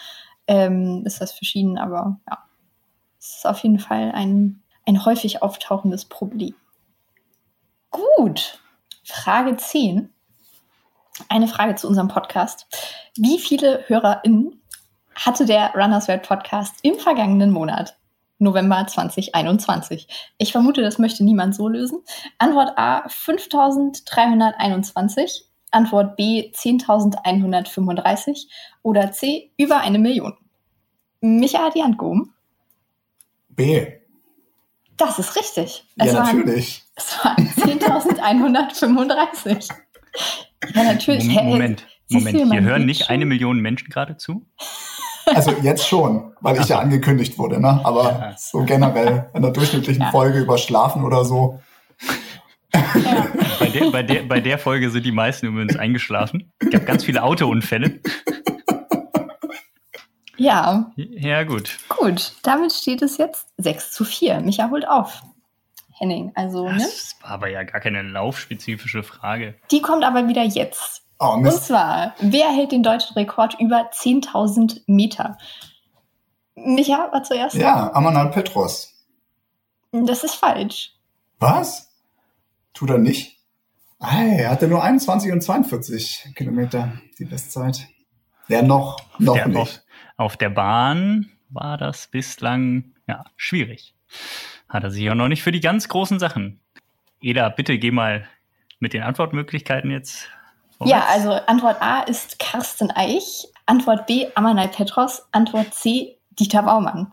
ähm, ist das verschieden. Aber ja, es ist auf jeden Fall ein, ein häufig auftauchendes Problem. Gut, Frage 10. Eine Frage zu unserem Podcast. Wie viele HörerInnen hatte der Runners World Podcast im vergangenen Monat? November 2021. Ich vermute, das möchte niemand so lösen. Antwort A 5321, Antwort B 10.135 oder C über eine Million. Micha hat die Hand gehoben. B. Das ist richtig. Es ja, waren, natürlich. Es waren 10.135. ja, natürlich. Moment, Moment. Hier hören nicht eine Million Menschen gerade zu? Also jetzt schon, weil ich ja angekündigt wurde, ne? Aber so generell in der durchschnittlichen ja. Folge über Schlafen oder so. Ja. Bei, der, bei, der, bei der Folge sind die meisten übrigens eingeschlafen. Es gab ganz viele Autounfälle. Ja. Ja, gut. Gut, damit steht es jetzt 6 zu 4. Micha holt auf. Henning, also, ne? Das war aber ja gar keine laufspezifische Frage. Die kommt aber wieder jetzt. Oh, Und zwar, wer hält den deutschen Rekord über 10.000 Meter? Micha war zuerst. Ja, Amanal Petros. Das ist falsch. Was? Tut er nicht? Hey, er hatte nur 21 und 42 Kilometer die Bestzeit. Ja, noch, noch der, nicht. Auf, auf, der Bahn war das bislang ja, schwierig. Hat er sich auch noch nicht für die ganz großen Sachen. Eda, bitte geh mal mit den Antwortmöglichkeiten jetzt ja, also Antwort A ist Carsten Eich, Antwort B Amanai Petros, Antwort C Dieter Baumann.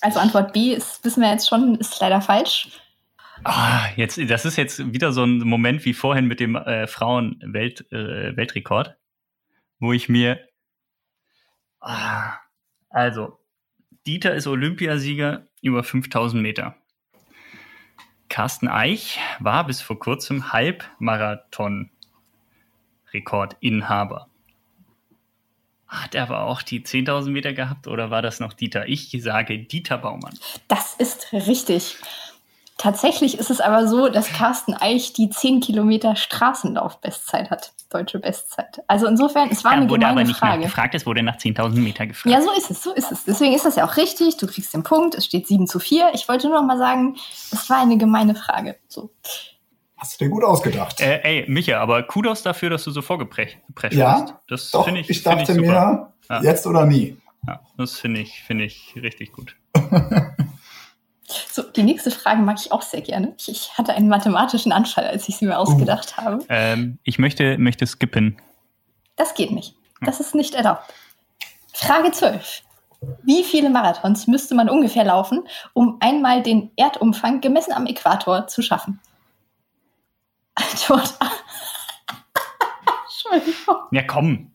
Also Antwort B ist, wissen wir jetzt schon, ist leider falsch. Ah, jetzt, das ist jetzt wieder so ein Moment wie vorhin mit dem äh, Frauen-Weltrekord, äh, wo ich mir. Ah, also, Dieter ist Olympiasieger über 5000 Meter. Carsten Eich war bis vor kurzem Halbmarathon Rekordinhaber. Hat er aber auch die 10.000 Meter gehabt oder war das noch Dieter? Ich sage Dieter Baumann. Das ist richtig. Tatsächlich ist es aber so, dass Carsten Eich die 10 Kilometer Straßenlauf-Bestzeit hat. Deutsche Bestzeit. Also insofern, es war ja, eine wurde aber nicht Frage. gefragt, es wurde nach 10.000 Meter gefragt. Ja, so ist es, so ist es. Deswegen ist das ja auch richtig. Du kriegst den Punkt. Es steht 7 zu 4. Ich wollte nur noch mal sagen, es war eine gemeine Frage. So. Hast du dir gut ausgedacht. Äh, ey, Micha, aber Kudos dafür, dass du so vorgeprescht ja, hast. Das doch, ich, ich dachte ich mir, ja. jetzt oder nie. Ja, das finde ich, finde ich richtig gut. so, die nächste Frage mag ich auch sehr gerne. Ich, ich hatte einen mathematischen Anfall, als ich sie mir ausgedacht uh. habe. Ähm, ich möchte, möchte skippen. Das geht nicht. Das ist nicht erlaubt. Frage 12. Wie viele Marathons müsste man ungefähr laufen, um einmal den Erdumfang gemessen am Äquator zu schaffen? Antwort A. Entschuldigung. Ja, komm.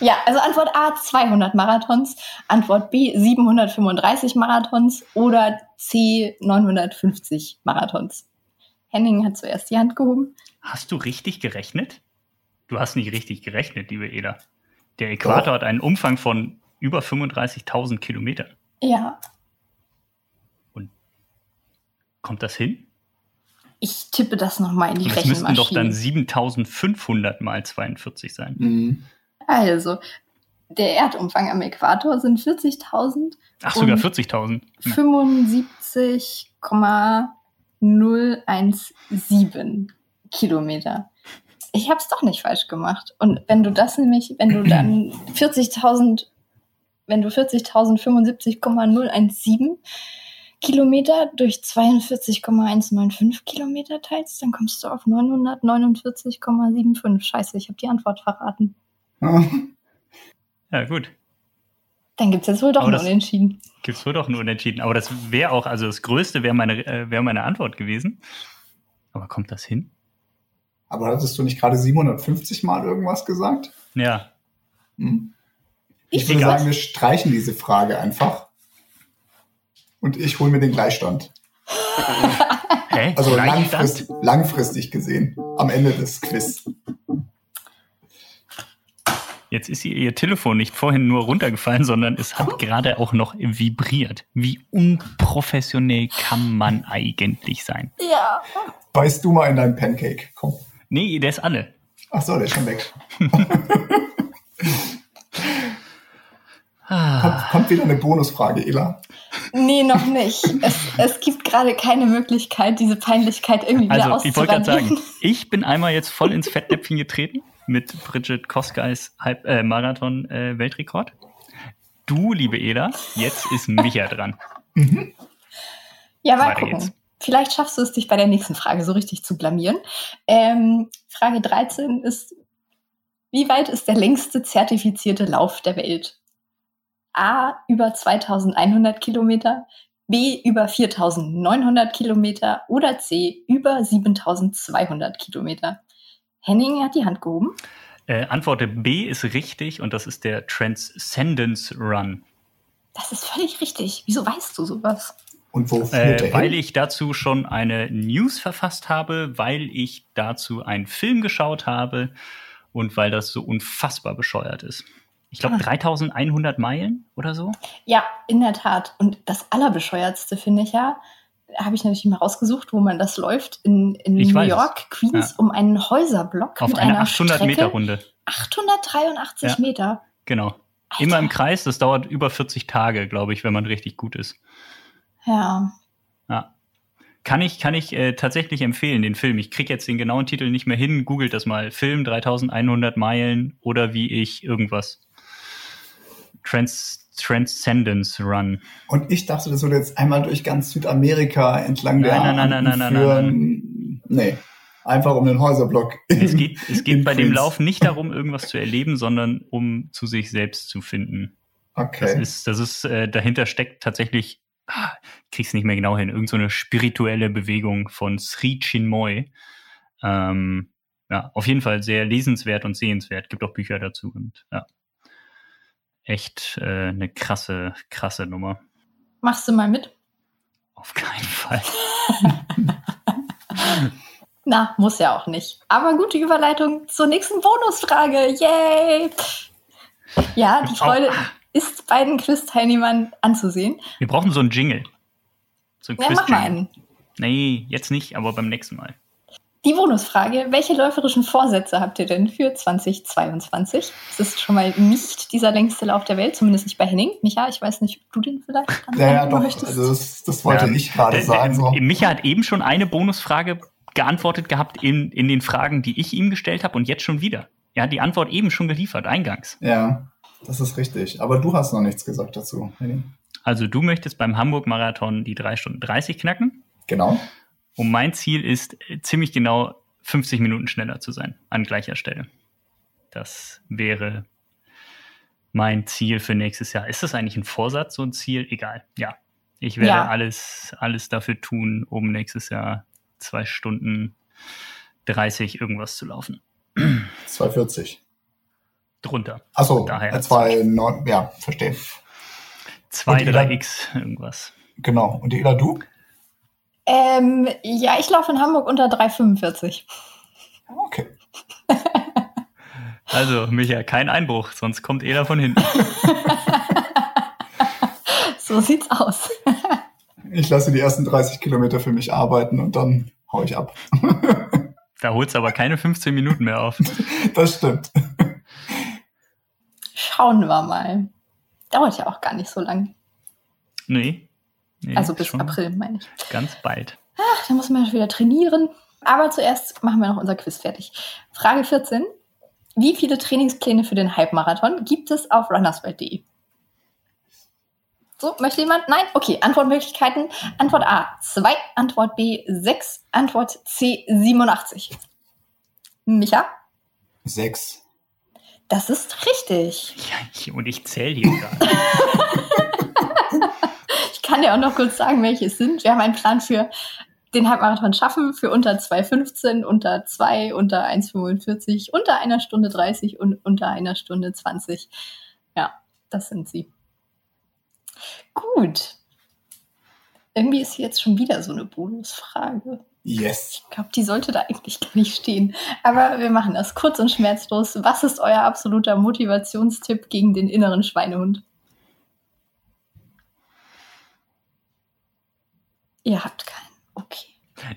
Ja, also Antwort A 200 Marathons, Antwort B 735 Marathons oder C 950 Marathons. Henning hat zuerst die Hand gehoben. Hast du richtig gerechnet? Du hast nicht richtig gerechnet, liebe Eda. Der Äquator oh. hat einen Umfang von über 35.000 Kilometern. Ja. Und kommt das hin? Ich tippe das nochmal in die das Rechenmaschine. Das müssten doch dann 7500 mal 42 sein. Mhm. Also, der Erdumfang am Äquator sind 40.000. Ach, sogar 40.000. 75,017 Kilometer. Ich habe es doch nicht falsch gemacht. Und wenn du das nämlich, wenn du dann 40.000, wenn du 40.075,017 Kilometer durch 42,195 Kilometer teilst, dann kommst du auf 949,75. Scheiße, ich habe die Antwort verraten. Ja, gut. Dann gibt es jetzt wohl doch ein Unentschieden. Gibt es wohl doch ein Unentschieden. Aber das wäre auch, also das Größte wäre meine, äh, wär meine Antwort gewesen. Aber kommt das hin? Aber hattest du nicht gerade 750 Mal irgendwas gesagt? Ja. Hm. Ich, ich würde sagen, wir streichen diese Frage einfach. Und ich hole mir den Gleichstand. Hä? Also langfristig, langfristig gesehen, am Ende des Quiz. Jetzt ist ihr, ihr Telefon nicht vorhin nur runtergefallen, sondern es hat gerade auch noch vibriert. Wie unprofessionell kann man eigentlich sein? Ja. Beißt du mal in deinen Pancake. Komm. Nee, der ist alle. Ach so, der ist schon weg. kommt, kommt, wieder eine Bonusfrage, Ela? Nee, noch nicht. Es, es gibt gerade keine Möglichkeit, diese Peinlichkeit irgendwie wieder also, Ich wollte gerade sagen, ich bin einmal jetzt voll ins Fettnäpfchen getreten mit Bridget Koskais Halb äh, Marathon äh. Du, liebe Eda, jetzt ist Micha dran. Mhm. Ja, mal Weiter gucken. Geht's. Vielleicht schaffst du es, dich bei der nächsten Frage so richtig zu blamieren. Ähm, Frage 13 ist, wie weit ist der längste zertifizierte Lauf der Welt? A über 2100 Kilometer, B über 4900 Kilometer oder C über 7200 Kilometer. Henning hat die Hand gehoben. Äh, Antwort B ist richtig und das ist der Transcendence Run. Das ist völlig richtig. Wieso weißt du sowas? Und wo äh, Weil ich dazu schon eine News verfasst habe, weil ich dazu einen Film geschaut habe und weil das so unfassbar bescheuert ist. Ich glaube, ah. 3100 Meilen oder so? Ja, in der Tat. Und das Allerbescheuertste finde ich ja, habe ich natürlich mal rausgesucht, wo man das läuft, in, in New weiß. York, Queens, ja. um einen Häuserblock Auf mit einer 800 Strecke. Meter Runde. 883 ja. Meter. Genau. Alter. Immer im Kreis, das dauert über 40 Tage, glaube ich, wenn man richtig gut ist. Ja. Ja. Kann ich, kann ich äh, tatsächlich empfehlen, den Film. Ich kriege jetzt den genauen Titel nicht mehr hin. Googelt das mal. Film 3100 Meilen oder wie ich irgendwas. Trans Transcendence Run. Und ich dachte, das würde jetzt einmal durch ganz Südamerika entlang nein, der nein, nein, nein, nein, nein, nein, nein, Nee, einfach um den Häuserblock. Es geht, es geht bei dem Lauf nicht darum, irgendwas zu erleben, sondern um zu sich selbst zu finden. Okay. Das ist, das ist, äh, dahinter steckt tatsächlich, ah, krieg's nicht mehr genau hin, irgendeine so spirituelle Bewegung von Sri Chinmoy. Ähm, ja, auf jeden Fall sehr lesenswert und sehenswert. Gibt auch Bücher dazu und ja echt äh, eine krasse, krasse Nummer. Machst du mal mit? Auf keinen Fall. Na, muss ja auch nicht. Aber gute Überleitung zur nächsten Bonusfrage. Yay! Ja, die Freude oh. ist beiden Quiz-Teilnehmern anzusehen. Wir brauchen so einen Jingle. So ein ja, mach mal einen. Nee, jetzt nicht, aber beim nächsten Mal. Die Bonusfrage, welche läuferischen Vorsätze habt ihr denn für 2022? Es ist schon mal nicht dieser längste Lauf der Welt, zumindest nicht bei Henning. Micha, ich weiß nicht, ob du den vielleicht Ja, ja, doch, möchtest. also das, das wollte ja, ich gerade sagen. So. Micha hat eben schon eine Bonusfrage geantwortet gehabt in, in den Fragen, die ich ihm gestellt habe und jetzt schon wieder. Er hat die Antwort eben schon geliefert, eingangs. Ja, das ist richtig. Aber du hast noch nichts gesagt dazu, Henning. Also du möchtest beim Hamburg-Marathon die 3 Stunden 30 knacken. Genau. Und mein Ziel ist, ziemlich genau 50 Minuten schneller zu sein an gleicher Stelle. Das wäre mein Ziel für nächstes Jahr. Ist das eigentlich ein Vorsatz, so ein Ziel? Egal. Ja. Ich werde ja. alles, alles dafür tun, um nächstes Jahr zwei Stunden 30 irgendwas zu laufen. 240. Drunter. Achso, daher. Zwei, neun, ja, verstehe. 2, 3x irgendwas. Genau. Und Ela, du? Ähm, ja, ich laufe in Hamburg unter 3,45. Okay. also, Micha, kein Einbruch, sonst kommt Ela von hinten. so sieht's aus. ich lasse die ersten 30 Kilometer für mich arbeiten und dann hau ich ab. da holst du aber keine 15 Minuten mehr auf. Das stimmt. Schauen wir mal. Dauert ja auch gar nicht so lang. Nee. Nee also bis April, meine ich. Ganz bald. Ach, da muss man wieder trainieren. Aber zuerst machen wir noch unser Quiz fertig. Frage 14. Wie viele Trainingspläne für den Halbmarathon gibt es auf runnersworld.de? So, möchte jemand? Nein? Okay, Antwortmöglichkeiten. Antwort A 2, Antwort B 6, Antwort C 87. Micha? 6. Das ist richtig. Ja, und ich zähle hier gerade. ich kann dir auch noch kurz sagen, welche es sind. Wir haben einen Plan für den Halbmarathon schaffen, für unter 2,15, unter 2, unter 1,45, unter einer Stunde 30 und unter einer Stunde 20. Ja, das sind sie. Gut. Irgendwie ist hier jetzt schon wieder so eine Bonusfrage. Yes. Ich glaube, die sollte da eigentlich gar nicht stehen. Aber wir machen das kurz und schmerzlos. Was ist euer absoluter Motivationstipp gegen den inneren Schweinehund? Ihr habt keinen. Okay.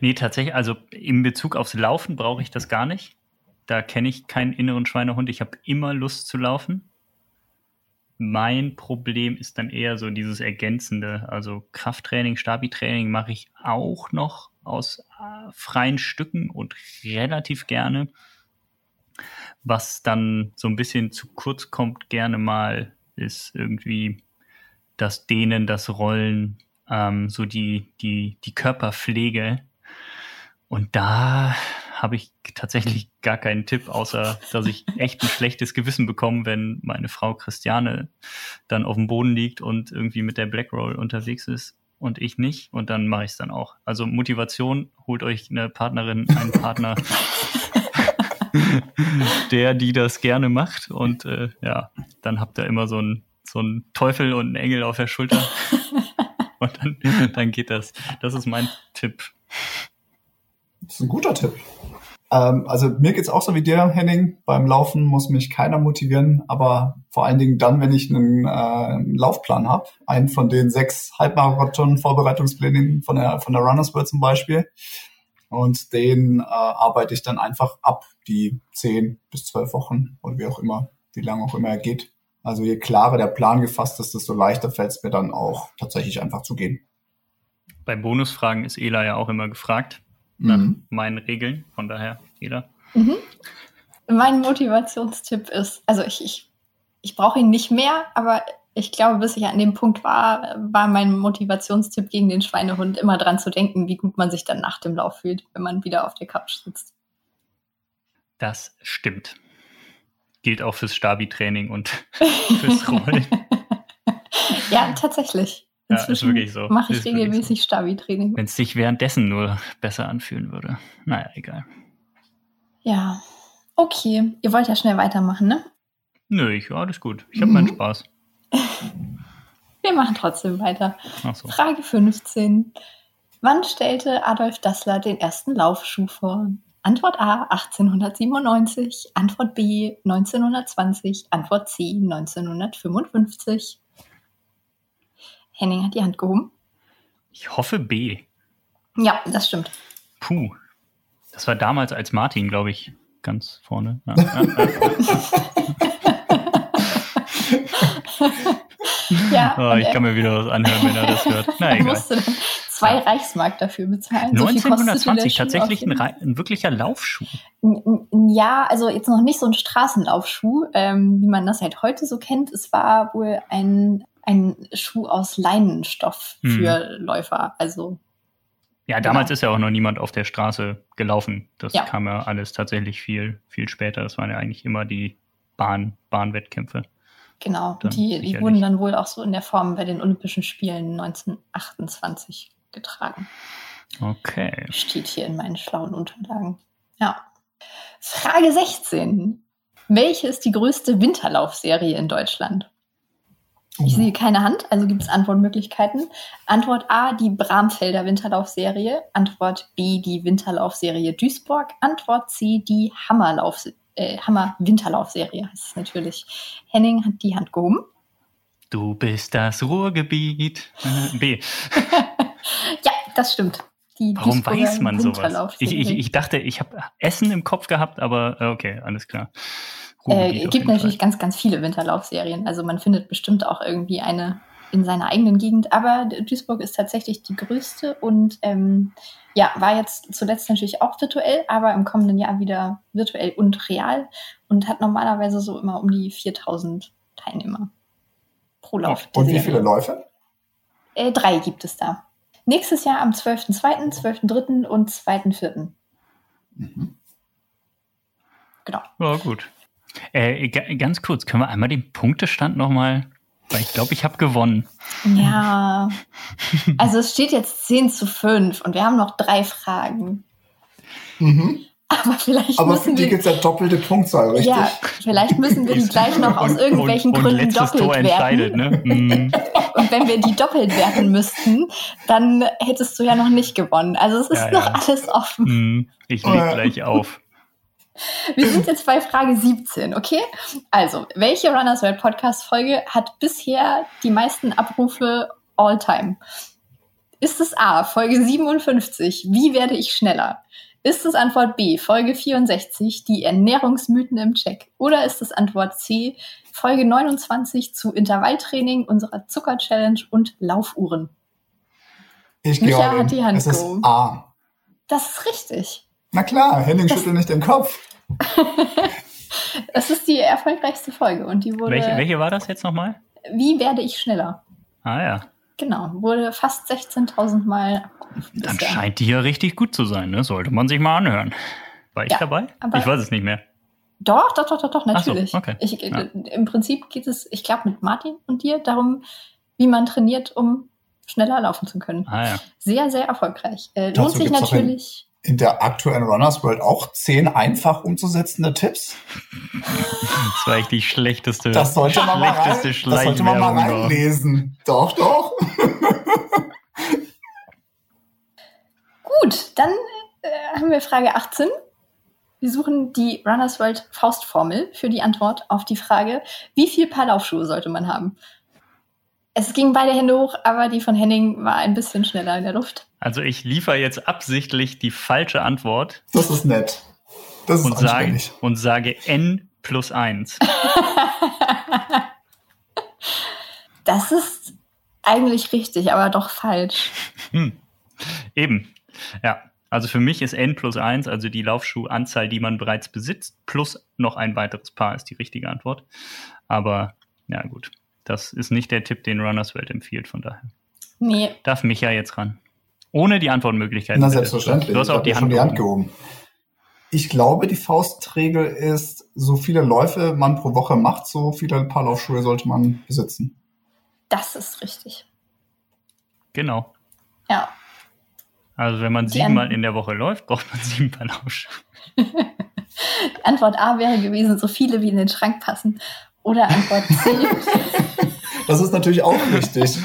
Nee, tatsächlich, also in Bezug aufs Laufen brauche ich das gar nicht. Da kenne ich keinen inneren Schweinehund. Ich habe immer Lust zu laufen. Mein Problem ist dann eher so dieses Ergänzende. Also Krafttraining, Stabi-Training mache ich auch noch aus äh, freien Stücken und relativ gerne. Was dann so ein bisschen zu kurz kommt, gerne mal, ist irgendwie das Dehnen, das Rollen, ähm, so die, die, die Körperpflege. Und da habe ich tatsächlich gar keinen Tipp, außer dass ich echt ein schlechtes Gewissen bekomme, wenn meine Frau Christiane dann auf dem Boden liegt und irgendwie mit der Black Roll unterwegs ist und ich nicht. Und dann mache ich es dann auch. Also Motivation, holt euch eine Partnerin, einen Partner, der, die das gerne macht. Und äh, ja, dann habt ihr immer so einen so einen Teufel und einen Engel auf der Schulter. und dann, dann geht das. Das ist mein Tipp. Das ist ein guter Tipp. Ähm, also mir geht's auch so wie dir, Henning. Beim Laufen muss mich keiner motivieren, aber vor allen Dingen dann, wenn ich einen, äh, Laufplan habe. Einen von den sechs Halbmarathon-Vorbereitungsplänen von der, von der Runners World zum Beispiel. Und den äh, arbeite ich dann einfach ab, die zehn bis zwölf Wochen oder wie auch immer, wie lange auch immer er geht. Also je klarer der Plan gefasst ist, desto leichter fällt es mir dann auch tatsächlich einfach zu gehen. Bei Bonusfragen ist Ela ja auch immer gefragt nach mhm. meinen Regeln. Von daher, jeder. Mhm. Mein Motivationstipp ist, also ich, ich, ich brauche ihn nicht mehr, aber ich glaube, bis ich an dem Punkt war, war mein Motivationstipp gegen den Schweinehund immer dran zu denken, wie gut man sich dann nach dem Lauf fühlt, wenn man wieder auf der Couch sitzt. Das stimmt. Gilt auch fürs Stabi-Training und fürs Rollen. ja, tatsächlich. Inzwischen ja, so. mache ich regelmäßig so. Stabi-Training. Wenn es sich währenddessen nur besser anfühlen würde. Naja, egal. Ja, okay. Ihr wollt ja schnell weitermachen, ne? Nö, ich, alles gut. Ich habe mhm. meinen Spaß. Wir machen trotzdem weiter. So. Frage 15. Wann stellte Adolf Dassler den ersten Laufschuh vor? Antwort A 1897, Antwort B 1920, Antwort C 1955. Henning hat die Hand gehoben. Ich hoffe B. Ja, das stimmt. Puh. Das war damals als Martin, glaube ich, ganz vorne. Ja, ja, oh, ich kann mir wieder was anhören, wenn er das hört. Na, egal. musste zwei Reichsmark dafür bezahlen. 1920 so tatsächlich ein, ein, wirklicher Laufschuh. Ja, also jetzt noch nicht so ein Straßenlaufschuh, ähm, wie man das halt heute so kennt. Es war wohl ein ein Schuh aus Leinenstoff mhm. für mhm. Läufer. Also ja, damals genau. ist ja auch noch niemand auf der Straße gelaufen. Das ja. kam ja alles tatsächlich viel, viel später. Das waren ja eigentlich immer die Bahn, Bahnwettkämpfe. Genau, die, die wurden dann wohl auch so in der Form bei den Olympischen Spielen 1928 getragen. Okay. Steht hier in meinen schlauen Unterlagen. Ja. Frage 16. Welche ist die größte Winterlaufserie in Deutschland? Ich sehe keine Hand, also gibt es Antwortmöglichkeiten. Antwort A, die Bramfelder Winterlaufserie. Antwort B, die Winterlaufserie Duisburg. Antwort C, die Hammerlauf, äh, Hammer Winterlaufserie heißt es natürlich. Henning hat die Hand gehoben. Du bist das Ruhrgebiet. B. ja, das stimmt. Die Warum weiß man sowas? Ich, ich, ich dachte, ich habe Essen im Kopf gehabt, aber äh, okay, alles klar. Äh, Ruhrgebiet auf gibt natürlich Fall. ganz, ganz viele Winterlaufserien. Also man findet bestimmt auch irgendwie eine in seiner eigenen Gegend. Aber Duisburg ist tatsächlich die größte und ähm, ja, war jetzt zuletzt natürlich auch virtuell, aber im kommenden Jahr wieder virtuell und real und hat normalerweise so immer um die 4000 Teilnehmer pro Lauf. Und wie Serie. viele Läufe? Äh, drei gibt es da. Nächstes Jahr am 12.2., 12.3. und 2.4. Genau. Ja, gut. Äh, ga- ganz kurz, können wir einmal den Punktestand nochmal, weil ich glaube, ich habe gewonnen. Ja. Also es steht jetzt 10 zu 5 und wir haben noch drei Fragen. Mhm. Aber vielleicht Aber für müssen die wir. gibt es ja doppelte Punktzahl, richtig? Ja, vielleicht müssen wir die gleich noch aus Und- irgendwelchen und, Gründen und letztes doppelt Tor entscheidet, werten. ne? Mm. Und wenn wir die doppelt werten müssten, dann hättest du ja noch nicht gewonnen. Also es ist Ja, noch ja. alles offen. Mm. Ich leg Äh. gleich auf. Wir sind jetzt bei Frage 17, okay? Also, welche Runners World Podcast Folge hat bisher die meisten Abrufe all time? Ist es A, Folge 57, wie werde ich schneller? Ist es Antwort B, Folge 64, die Ernährungsmythen im Check? Oder ist es Antwort C, Folge 29 zu Intervalltraining, unserer Zucker-Challenge und Laufuhren? Ich Micha in. hat die Hand Es ist gehoben. A. Das ist richtig. Na klar, Henning schüttelt nicht den Kopf. Das ist die erfolgreichste Folge und die wurde. Welche, welche war das jetzt nochmal? Wie werde ich schneller? Ah ja. Genau, wurde fast 16.000 Mal abgerufen Dann bisher. scheint die ja richtig gut zu sein, ne? Sollte man sich mal anhören. War ich Ja, dabei? aber- Ich weiß es nicht mehr. Doch, doch, doch, doch, doch, Ach so, natürlich. okay. Ich, Ja. Im Prinzip geht es, ich glaube, mit Martin und dir darum, wie man trainiert, um schneller laufen zu können. Ah ja. Sehr, sehr erfolgreich. Äh, lohnt sich natürlich. In der aktuellen Runners World auch zehn einfach umzusetzende Tipps. Das war echt die schlechteste, Das sollte man mal, rein, das sollte man mal reinlesen. Doch, doch. Gut, dann äh, haben wir Frage 18. Wir suchen die Runners World Faustformel für die Antwort auf die Frage, wie viel Paar Laufschuhe sollte man haben? Es ging beide Hände hoch, aber die von Henning war ein bisschen schneller in der Luft. Also ich liefere jetzt absichtlich die falsche Antwort Das ist nett. Das ist und sage, und sage n plus 1. Das ist eigentlich richtig, aber doch falsch. Hm. Eben. Ja. Also für mich ist n plus 1, also die Laufschuhanzahl, die man bereits besitzt, plus noch ein weiteres Paar ist die richtige Antwort. Aber ja gut, das ist nicht der Tipp, den Runners Welt empfiehlt, von daher. Nee, Darf Micha jetzt ran. Ohne die Antwortmöglichkeiten. Na, bitte. selbstverständlich. Du hast auch die ja Hand, schon die Hand gehoben. Ich glaube, die Faustregel ist, so viele Läufe man pro Woche macht, so viele Paar Laufschuhe sollte man besitzen. das ist richtig. Genau. Ja. Also wenn man siebenmal in der Woche läuft, braucht man sieben Paar Laufschuhe. Antwort A wäre gewesen, so viele wie in den Schrank passen. Oder Antwort C. Das ist natürlich auch richtig.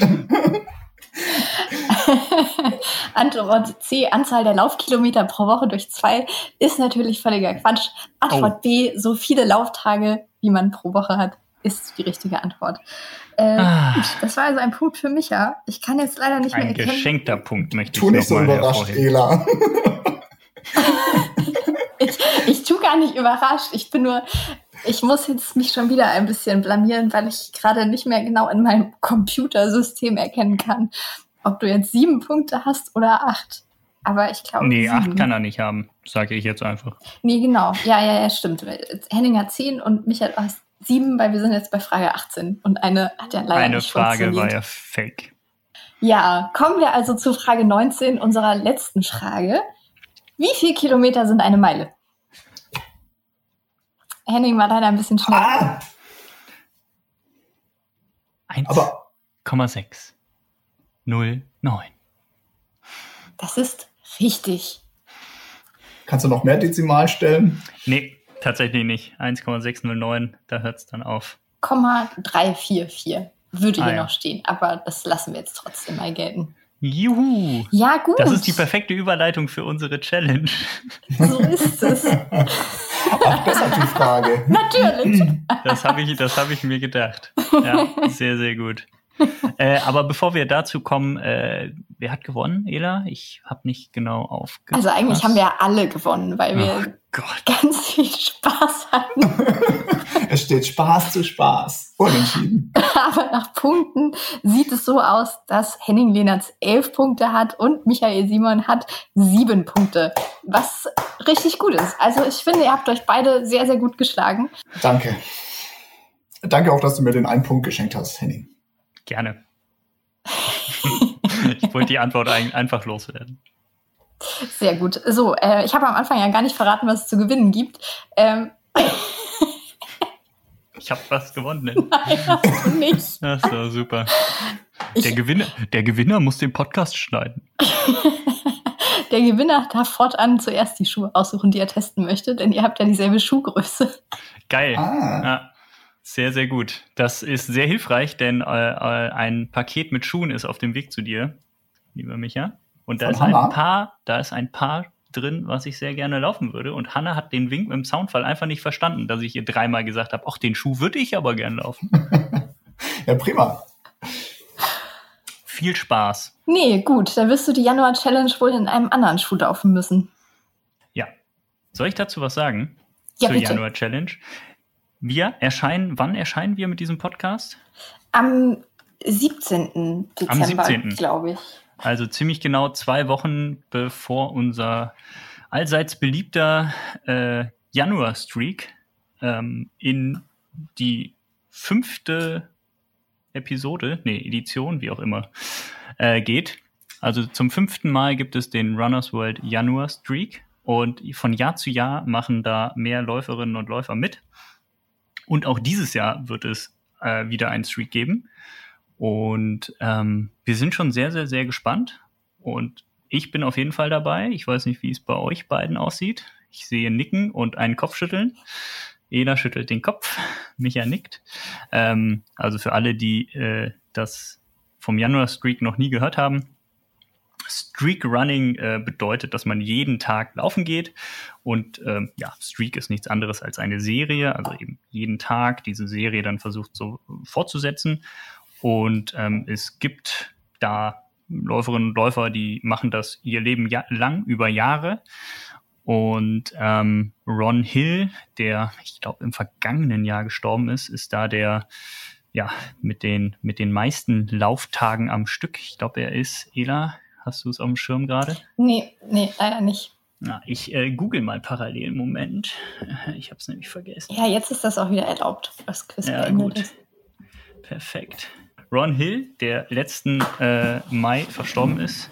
Antwort C, Anzahl der Laufkilometer pro Woche durch zwei, ist natürlich völliger Quatsch. Antwort Oh. B, so viele Lauftage, wie man pro Woche hat, ist die richtige Antwort. Äh, Ah. das war also ein Punkt für Micha. Ich kann jetzt leider nicht mehr Ein erkennen. geschenkter Punkt möchte Tu ich nicht so überrascht. Ela. Ich, ich tu gar nicht überrascht. Ich bin nur, ich muss jetzt mich schon wieder ein bisschen blamieren, weil ich gerade nicht mehr genau in meinem Computersystem erkennen kann, ob du jetzt sieben Punkte hast oder acht. Aber ich glaube. Nee, sieben. acht kann er nicht haben, sage ich jetzt einfach. Nee, genau. Ja, ja, ja, stimmt. Henning hat zehn und Michael hat sieben, weil wir sind jetzt bei Frage 18 und eine hat ja leider Eine nicht Frage war ja fake. Ja, kommen wir also zu Frage 19, unserer letzten Frage. Wie viel Kilometer sind eine Meile? Henning war leider ein bisschen schneller. Ah, aber 1,6. 0, 9. Das ist richtig. kannst du noch mehr Dezimalstellen? Nee, tatsächlich nicht. 1,609, da hört es dann auf. Komma 344 würde Ah, hier ja. noch stehen, aber das lassen wir jetzt trotzdem mal gelten. Juhu! Ja, gut. Das ist die perfekte Überleitung für unsere Challenge. So ist es. Ach, das hat die Frage. Natürlich. Das habe ich, das hab ich mir gedacht. Ja, sehr, sehr gut. äh, aber bevor wir dazu kommen, äh, wer hat gewonnen, Ela? Ich habe nicht genau aufgepasst. Also eigentlich haben wir ja alle gewonnen, weil wir Gott. ganz viel Spaß hatten. Es steht Spaß zu Spaß. Unentschieden. Aber nach Punkten sieht es so aus, dass Henning Lehnertz elf Punkte hat und Michael Simon hat sieben Punkte, was richtig gut ist. Also ich finde, ihr habt euch beide sehr, sehr gut geschlagen. Danke. Danke auch, dass du mir den einen Punkt geschenkt hast, Henning. Gerne. ich wollte die Antwort ein einfach loswerden. Sehr gut. So, äh, ich habe am Anfang ja gar nicht verraten, was es zu gewinnen gibt. Ähm, ich habe was gewonnen. Nein, hast du nicht. Das war super. Der Gewinner, der Gewinner muss den Podcast schneiden. der Gewinner darf fortan zuerst die Schuhe aussuchen, die er testen möchte, denn ihr habt ja dieselbe Schuhgröße. Geil. Ah. Ja, sehr, sehr gut. Das ist sehr hilfreich, denn äh, äh, ein Paket mit Schuhen ist auf dem Weg zu dir, lieber Micha. Und da Von ist Hanna? ein Paar, da ist ein Paar drin, was ich sehr gerne laufen würde. Und Hanna hat den Wink im Soundfall einfach nicht verstanden, dass ich ihr dreimal gesagt habe, ach, den Schuh würde ich aber gerne laufen. ja, prima. Viel Spaß. Nee, gut, dann wirst du die Januar-Challenge wohl in einem anderen Schuh laufen müssen. Ja. Soll ich dazu was sagen? Ja, Zur. Januar-Challenge. Wir erscheinen, wann erscheinen wir mit diesem Podcast? Am 17. Dezember, 17. glaube ich. Also ziemlich genau zwei Wochen bevor unser allseits beliebter äh, Januar-Streak ähm, in die fünfte Episode, nee, Edition, wie auch immer, äh, geht. Also zum fünften Mal gibt es den Runners World Januar Streak und von Jahr zu Jahr machen da mehr Läuferinnen und Läufer mit. Und auch dieses Jahr wird es äh, wieder einen Streak geben. Und ähm, wir sind schon sehr, sehr, sehr gespannt. Und ich bin auf jeden Fall dabei. Ich weiß nicht, wie es bei euch beiden aussieht. Ich sehe Nicken und einen Kopfschütteln. Eda schüttelt den Kopf, Micha nickt. Ähm, also für alle, die äh, das vom Januar Streak noch nie gehört haben, Streak Running äh, bedeutet, dass man jeden Tag laufen geht. Und ähm, ja, Streak ist nichts anderes als eine Serie, also eben jeden Tag diese Serie dann versucht so fortzusetzen. Und ähm, es gibt da Läuferinnen und Läufer, die machen das ihr Leben ja lang, über Jahre. Und ähm, Ron Hill, der, ich glaube, im vergangenen Jahr gestorben ist, ist da der, ja, mit den, mit den meisten Lauftagen am Stück. Ich glaube, er ist, Ela, Hast du es auf dem Schirm gerade? Nee, nee, leider nicht. Na, ich äh, google mal parallel Moment. Ich habe es nämlich vergessen. Ja, jetzt ist das auch wieder erlaubt, was Quiz ja, gut. ist. Perfekt. Ron Hill, der letzten äh, Mai verstorben ist,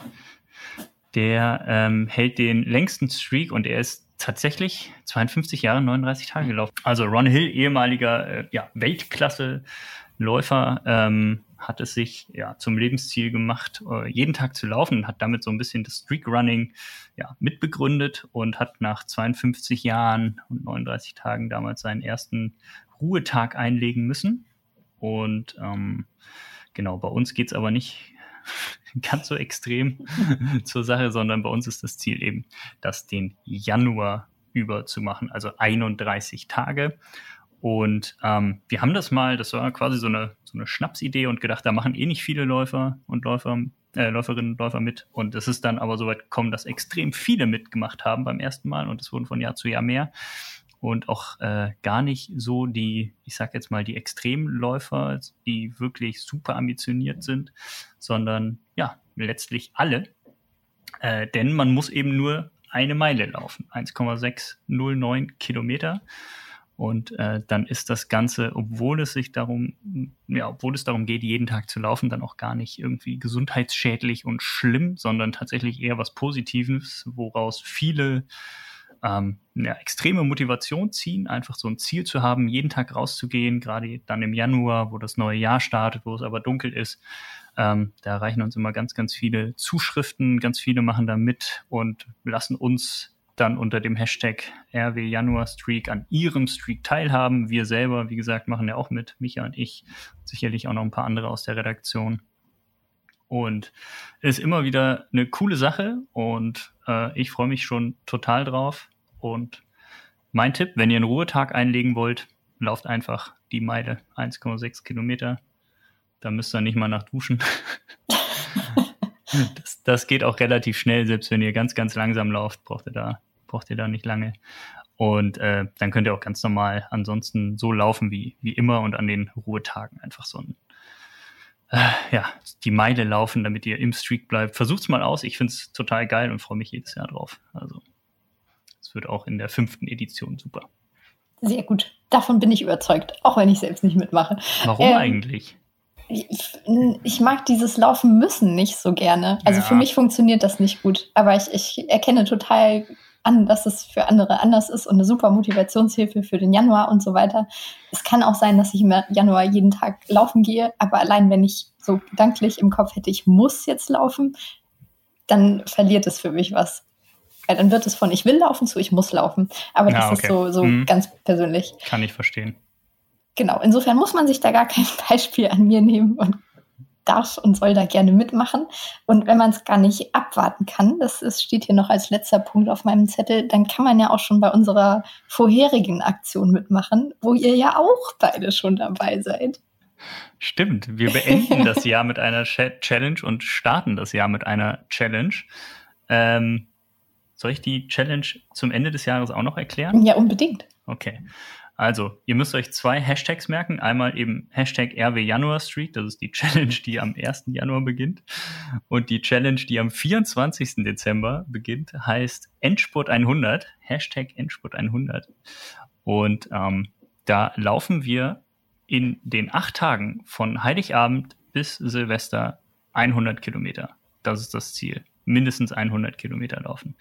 der ähm, hält den längsten Streak und er ist tatsächlich 52 Jahre, 39 Tage gelaufen. Also Ron Hill, ehemaliger äh, ja, Weltklasse-Läufer, ähm, hat es sich ja zum Lebensziel gemacht, äh, jeden Tag zu laufen und hat damit so ein bisschen das Streak Running ja, mitbegründet und hat nach 52 Jahren und 39 Tagen damals seinen ersten Ruhetag einlegen müssen. Und ähm, genau, bei uns geht es aber nicht ganz so extrem zur Sache, sondern bei uns ist das Ziel eben, das den Januar über zu machen, also 31 Tage. Und ähm, wir haben das mal, das war quasi so eine, so eine Schnapsidee und gedacht, da machen eh nicht viele Läufer und Läufer, äh, Läuferinnen und Läufer mit. Und es ist dann aber so weit gekommen, dass extrem viele mitgemacht haben beim ersten Mal und es wurden von Jahr zu Jahr mehr. Und auch äh, gar nicht so die, ich sag jetzt mal, die Extremläufer, die wirklich super ambitioniert sind, sondern ja, letztlich alle. Äh, denn man muss eben nur eine Meile laufen, 1,609 Kilometer. Und äh, dann ist das Ganze, obwohl es sich darum, ja, obwohl es darum geht, jeden Tag zu laufen, dann auch gar nicht irgendwie gesundheitsschädlich und schlimm, sondern tatsächlich eher was Positives, woraus viele ähm, ja, extreme Motivation ziehen, einfach so ein Ziel zu haben, jeden Tag rauszugehen, gerade dann im Januar, wo das neue Jahr startet, wo es aber dunkel ist. Ähm, da erreichen uns immer ganz, ganz viele Zuschriften, ganz viele machen da mit und lassen uns dann unter dem Hashtag RW Januar Streak an ihrem Streak teilhaben. Wir selber, wie gesagt, machen ja auch mit, Micha und ich, sicherlich auch noch ein paar andere aus der Redaktion. Und ist immer wieder eine coole Sache und äh, ich freue mich schon total drauf. Und mein Tipp, wenn ihr einen Ruhetag einlegen wollt, lauft einfach die Meile 1,6 Kilometer Da müsst ihr nicht mal nach duschen. das, das geht auch relativ schnell, selbst wenn ihr ganz, ganz langsam lauft, braucht ihr da, braucht ihr da nicht lange. Und äh, dann könnt ihr auch ganz normal ansonsten so laufen wie, wie immer und an den Ruhetagen einfach so ein, äh, ja, die Meile laufen, damit ihr im Streak bleibt. Versucht's mal aus. Ich find's total geil und freue mich jedes Jahr drauf. Also, wird auch in der fünften Edition super. Sehr gut. Davon bin ich überzeugt, auch wenn ich selbst nicht mitmache. Warum ähm, eigentlich? Ich, ich, mag dieses Laufen müssen nicht so gerne. Also ja. für mich funktioniert das nicht gut. Aber ich, ich erkenne total an, dass es für andere anders ist und eine super Motivationshilfe für den Januar und so weiter. Es kann auch sein, dass ich im Januar jeden Tag laufen gehe, aber allein wenn ich so gedanklich im Kopf hätte, ich muss jetzt laufen, dann verliert es für mich was. Weil dann wird es von ich will laufen zu ich muss laufen. Aber das ja, okay. ist so, so mhm. ganz persönlich. Kann ich verstehen. Genau, insofern muss man sich da gar kein Beispiel an mir nehmen und darf und soll da gerne mitmachen. Und wenn man es gar nicht abwarten kann, das ist, steht hier noch als letzter Punkt auf meinem Zettel, dann kann man ja auch schon bei unserer vorherigen Aktion mitmachen, wo ihr ja auch beide schon dabei seid. Stimmt, wir beenden das Jahr mit einer Challenge und starten das Jahr mit einer Challenge. Ähm, soll ich die Challenge zum Ende des Jahres auch noch erklären? Ja, unbedingt. Okay. Also, ihr müsst euch zwei Hashtags merken. Einmal eben Hashtag RW Januar Street, das ist die Challenge, die am 1. Januar beginnt. Und die Challenge, die am 24. Dezember beginnt, heißt Endspurt 100. Hashtag Endspurt 100. Und ähm, da laufen wir in den acht Tagen von Heiligabend bis Silvester 100 Kilometer. Das ist das Ziel. Mindestens 100 Kilometer laufen.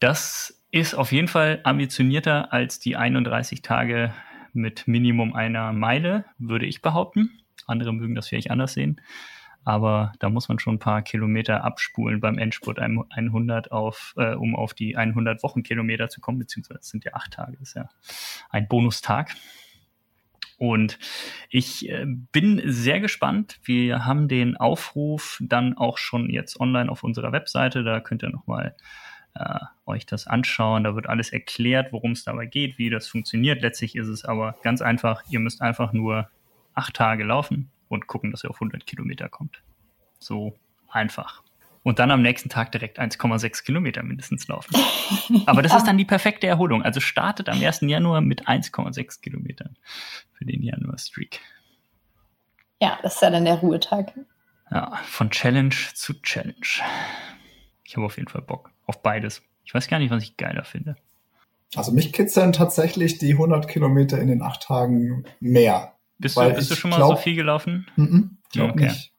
Das ist auf jeden Fall ambitionierter als die 31 Tage mit Minimum einer Meile, würde ich behaupten. Andere mögen das vielleicht anders sehen. Aber da muss man schon ein paar Kilometer abspulen beim Endspurt 100 auf, äh, um auf die 100 Wochenkilometer zu kommen, beziehungsweise es sind ja acht Tage, das ist ja ein Bonustag. Und ich äh, bin sehr gespannt. Wir haben den Aufruf dann auch schon jetzt online auf unserer Webseite. Da könnt ihr nochmal äh, euch das anschauen. Da wird alles erklärt, worum es dabei geht, wie das funktioniert. Letztlich ist es aber ganz einfach. Ihr müsst einfach nur acht Tage laufen und gucken, dass ihr auf 100 Kilometer kommt. So einfach. Und dann am nächsten Tag direkt 1,6 Kilometer mindestens laufen. Aber das ist dann die perfekte Erholung. Also startet am 1. Januar mit 1,6 Kilometern für den Januar-Streak. Ja, das ist ja dann der Ruhetag. Ja, von Challenge zu Challenge. Ich habe auf jeden Fall Bock auf beides. Ich weiß gar nicht, was ich geiler finde. Also mich kitzeln tatsächlich die 100 Kilometer in den acht Tagen mehr. Bist, du, bist du schon mal glaub, so viel gelaufen? Mhm, glaub okay. nicht.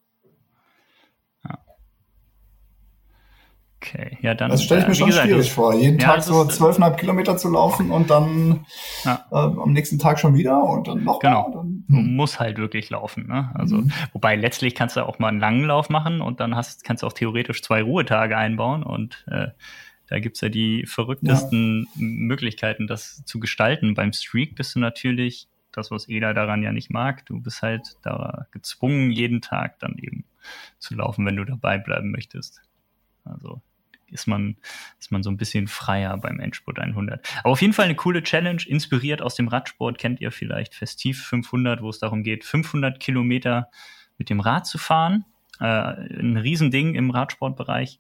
Okay, ja dann. Das stelle ich mir äh, schon gesagt, schwierig vor, jeden ja, Tag so zwölfeinhalb Kilometer zu laufen und dann ja. äh, am nächsten Tag schon wieder und dann noch genau. Mal, dann, hm. Muss halt wirklich laufen. Ne? Also, mhm. wobei letztlich kannst du auch mal einen langen Lauf machen und dann hast, kannst du auch theoretisch zwei Ruhetage einbauen und äh, da gibt's ja die verrücktesten ja. Möglichkeiten, das zu gestalten. Beim Streak bist du natürlich, das, was Eda daran ja nicht mag, du bist halt da gezwungen, jeden Tag dann eben zu laufen, wenn du dabei bleiben möchtest. Also ist man, ist man so ein bisschen freier beim Endspurt 100. Aber auf jeden Fall eine coole Challenge, inspiriert aus dem Radsport, kennt ihr vielleicht Festiv 500, wo es darum geht, 500 Kilometer mit dem Rad zu fahren. Äh, ein Riesending im Radsportbereich.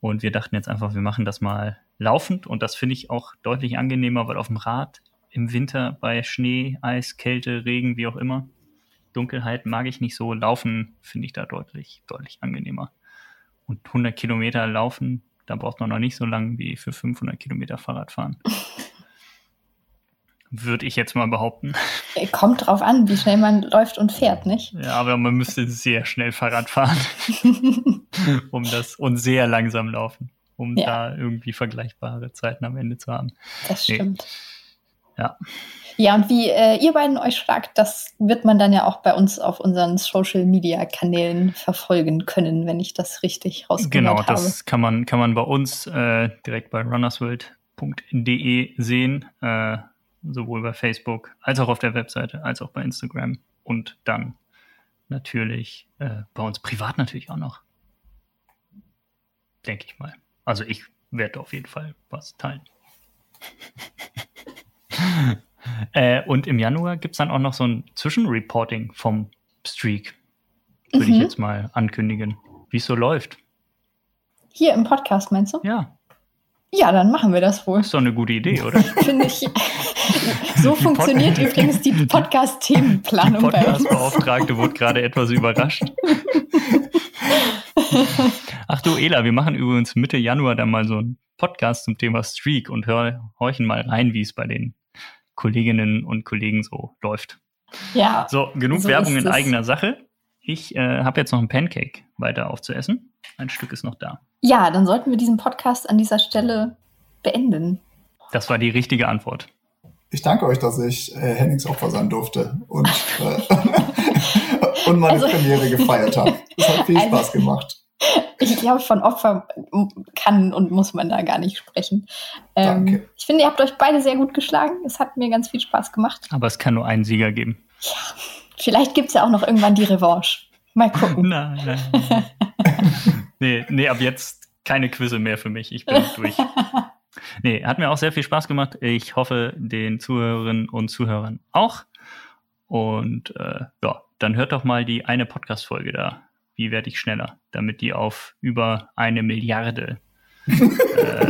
Und wir dachten jetzt einfach, wir machen das mal laufend. Und das finde ich auch deutlich angenehmer, weil auf dem Rad im Winter bei Schnee, Eis, Kälte, Regen, wie auch immer, Dunkelheit mag ich nicht so. Laufen finde ich da deutlich, deutlich angenehmer. Und 100 Kilometer laufen da braucht man noch nicht so lange wie für 500 Kilometer Fahrrad fahren. Würde ich jetzt mal behaupten. Kommt drauf an, wie schnell man läuft und fährt, nicht? Ja, aber man müsste sehr schnell Fahrrad fahren, um das und sehr langsam laufen, um ja. da irgendwie vergleichbare Zeiten am Ende zu haben. Das stimmt. Nee. Ja. Ja, und wie äh, ihr beiden euch schlagt, das wird man dann ja auch bei uns auf unseren Social-Media-Kanälen verfolgen können, wenn ich das richtig rausgehört genau, habe. Genau, das kann man, kann man bei uns äh, direkt bei runnersworld.de sehen, äh, sowohl bei Facebook als auch auf der Webseite, als auch bei Instagram und dann natürlich äh, bei uns privat natürlich auch noch. Denke ich mal. Also ich werde auf jeden Fall was teilen. Äh, und im Januar gibt es dann auch noch so ein Zwischenreporting vom Streak. würde Mhm. ich jetzt mal ankündigen, wie es so läuft. Hier im Podcast, meinst du? Ja, Ja, dann machen wir das wohl. ist doch eine gute Idee, oder? Finde ich. So Die funktioniert Pod- übrigens die Die Podcast-Themenplanung bei uns. Podcast-Beauftragte wurde gerade etwas überrascht. Ach du, Ela, wir machen übrigens Mitte Januar dann mal so einen Podcast zum Thema Streak und hör, horchen mal rein, wie es bei den Kolleginnen und Kollegen so läuft. Ja, So, genug So Werbung in eigener Sache. Ich äh, habe jetzt noch ein Pancake weiter aufzuessen. Ein Stück ist noch da. ja, dann sollten wir diesen Podcast an dieser Stelle beenden. Das war die richtige Antwort. Ich danke euch, dass ich äh, Hennings Opfer sein durfte und, äh, und meine Also- Premiere gefeiert habe. Es hat viel Also- Spaß gemacht. Ich glaube, von Opfer kann und muss man da gar nicht sprechen. Ähm, Danke. ich finde, ihr habt euch beide sehr gut geschlagen. Es hat mir ganz viel Spaß gemacht. Aber es kann nur einen Sieger geben. Vielleicht gibt es ja auch noch irgendwann die Revanche. Mal gucken. Nein, nein. nee, nee, ab jetzt keine Quizze mehr für mich. Ich bin durch. Nee, hat mir auch sehr viel Spaß gemacht. Ich hoffe, den Zuhörerinnen und Zuhörern auch. Und äh, ja, dann hört doch mal die eine Podcast-Folge da. Wie werde ich schneller? Damit die auf über eine Milliarde äh,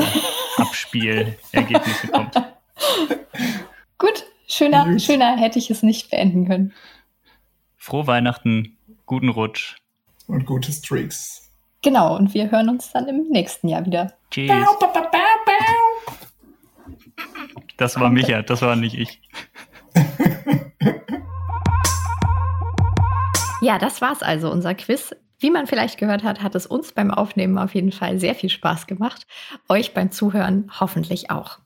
Abspielergebnisse kommt. Gut, schöner, schöner hätte ich es nicht beenden können. Frohe Weihnachten, guten Rutsch. Und gute Streaks. Genau, und wir hören uns dann im nächsten Jahr wieder. Tschüss. Das war Micha, das war nicht ich. Ja, das war's also, unser Quiz. Wie man vielleicht gehört hat, hat es uns beim Aufnehmen auf jeden Fall sehr viel Spaß gemacht. Euch beim Zuhören hoffentlich auch.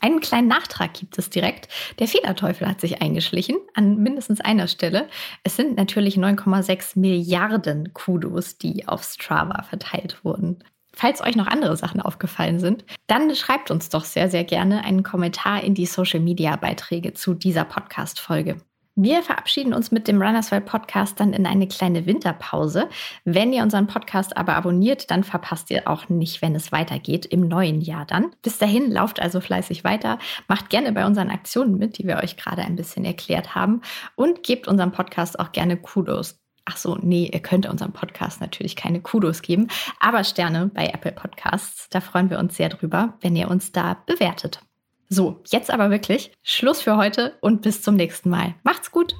Einen kleinen Nachtrag gibt es direkt. Der Fehlerteufel hat sich eingeschlichen an mindestens einer Stelle. Es sind natürlich 9,6 Milliarden Kudos, die auf Strava verteilt wurden. Falls euch noch andere Sachen aufgefallen sind, dann schreibt uns doch sehr, sehr gerne einen Kommentar in die Social-Media-Beiträge zu dieser Podcast-Folge. Wir verabschieden uns mit dem Runners World Podcast dann in eine kleine Winterpause. Wenn ihr unseren Podcast aber abonniert, dann verpasst ihr auch nicht, wenn es weitergeht im neuen Jahr dann. Bis dahin lauft also fleißig weiter, macht gerne bei unseren Aktionen mit, die wir euch gerade ein bisschen erklärt haben und gebt unserem Podcast auch gerne Kudos. Ach so, nee, ihr könnt unserem Podcast natürlich keine Kudos geben, aber Sterne bei Apple Podcasts. Da freuen wir uns sehr drüber, wenn ihr uns da bewertet. So, jetzt aber wirklich Schluss für heute und bis zum nächsten Mal. Macht's gut!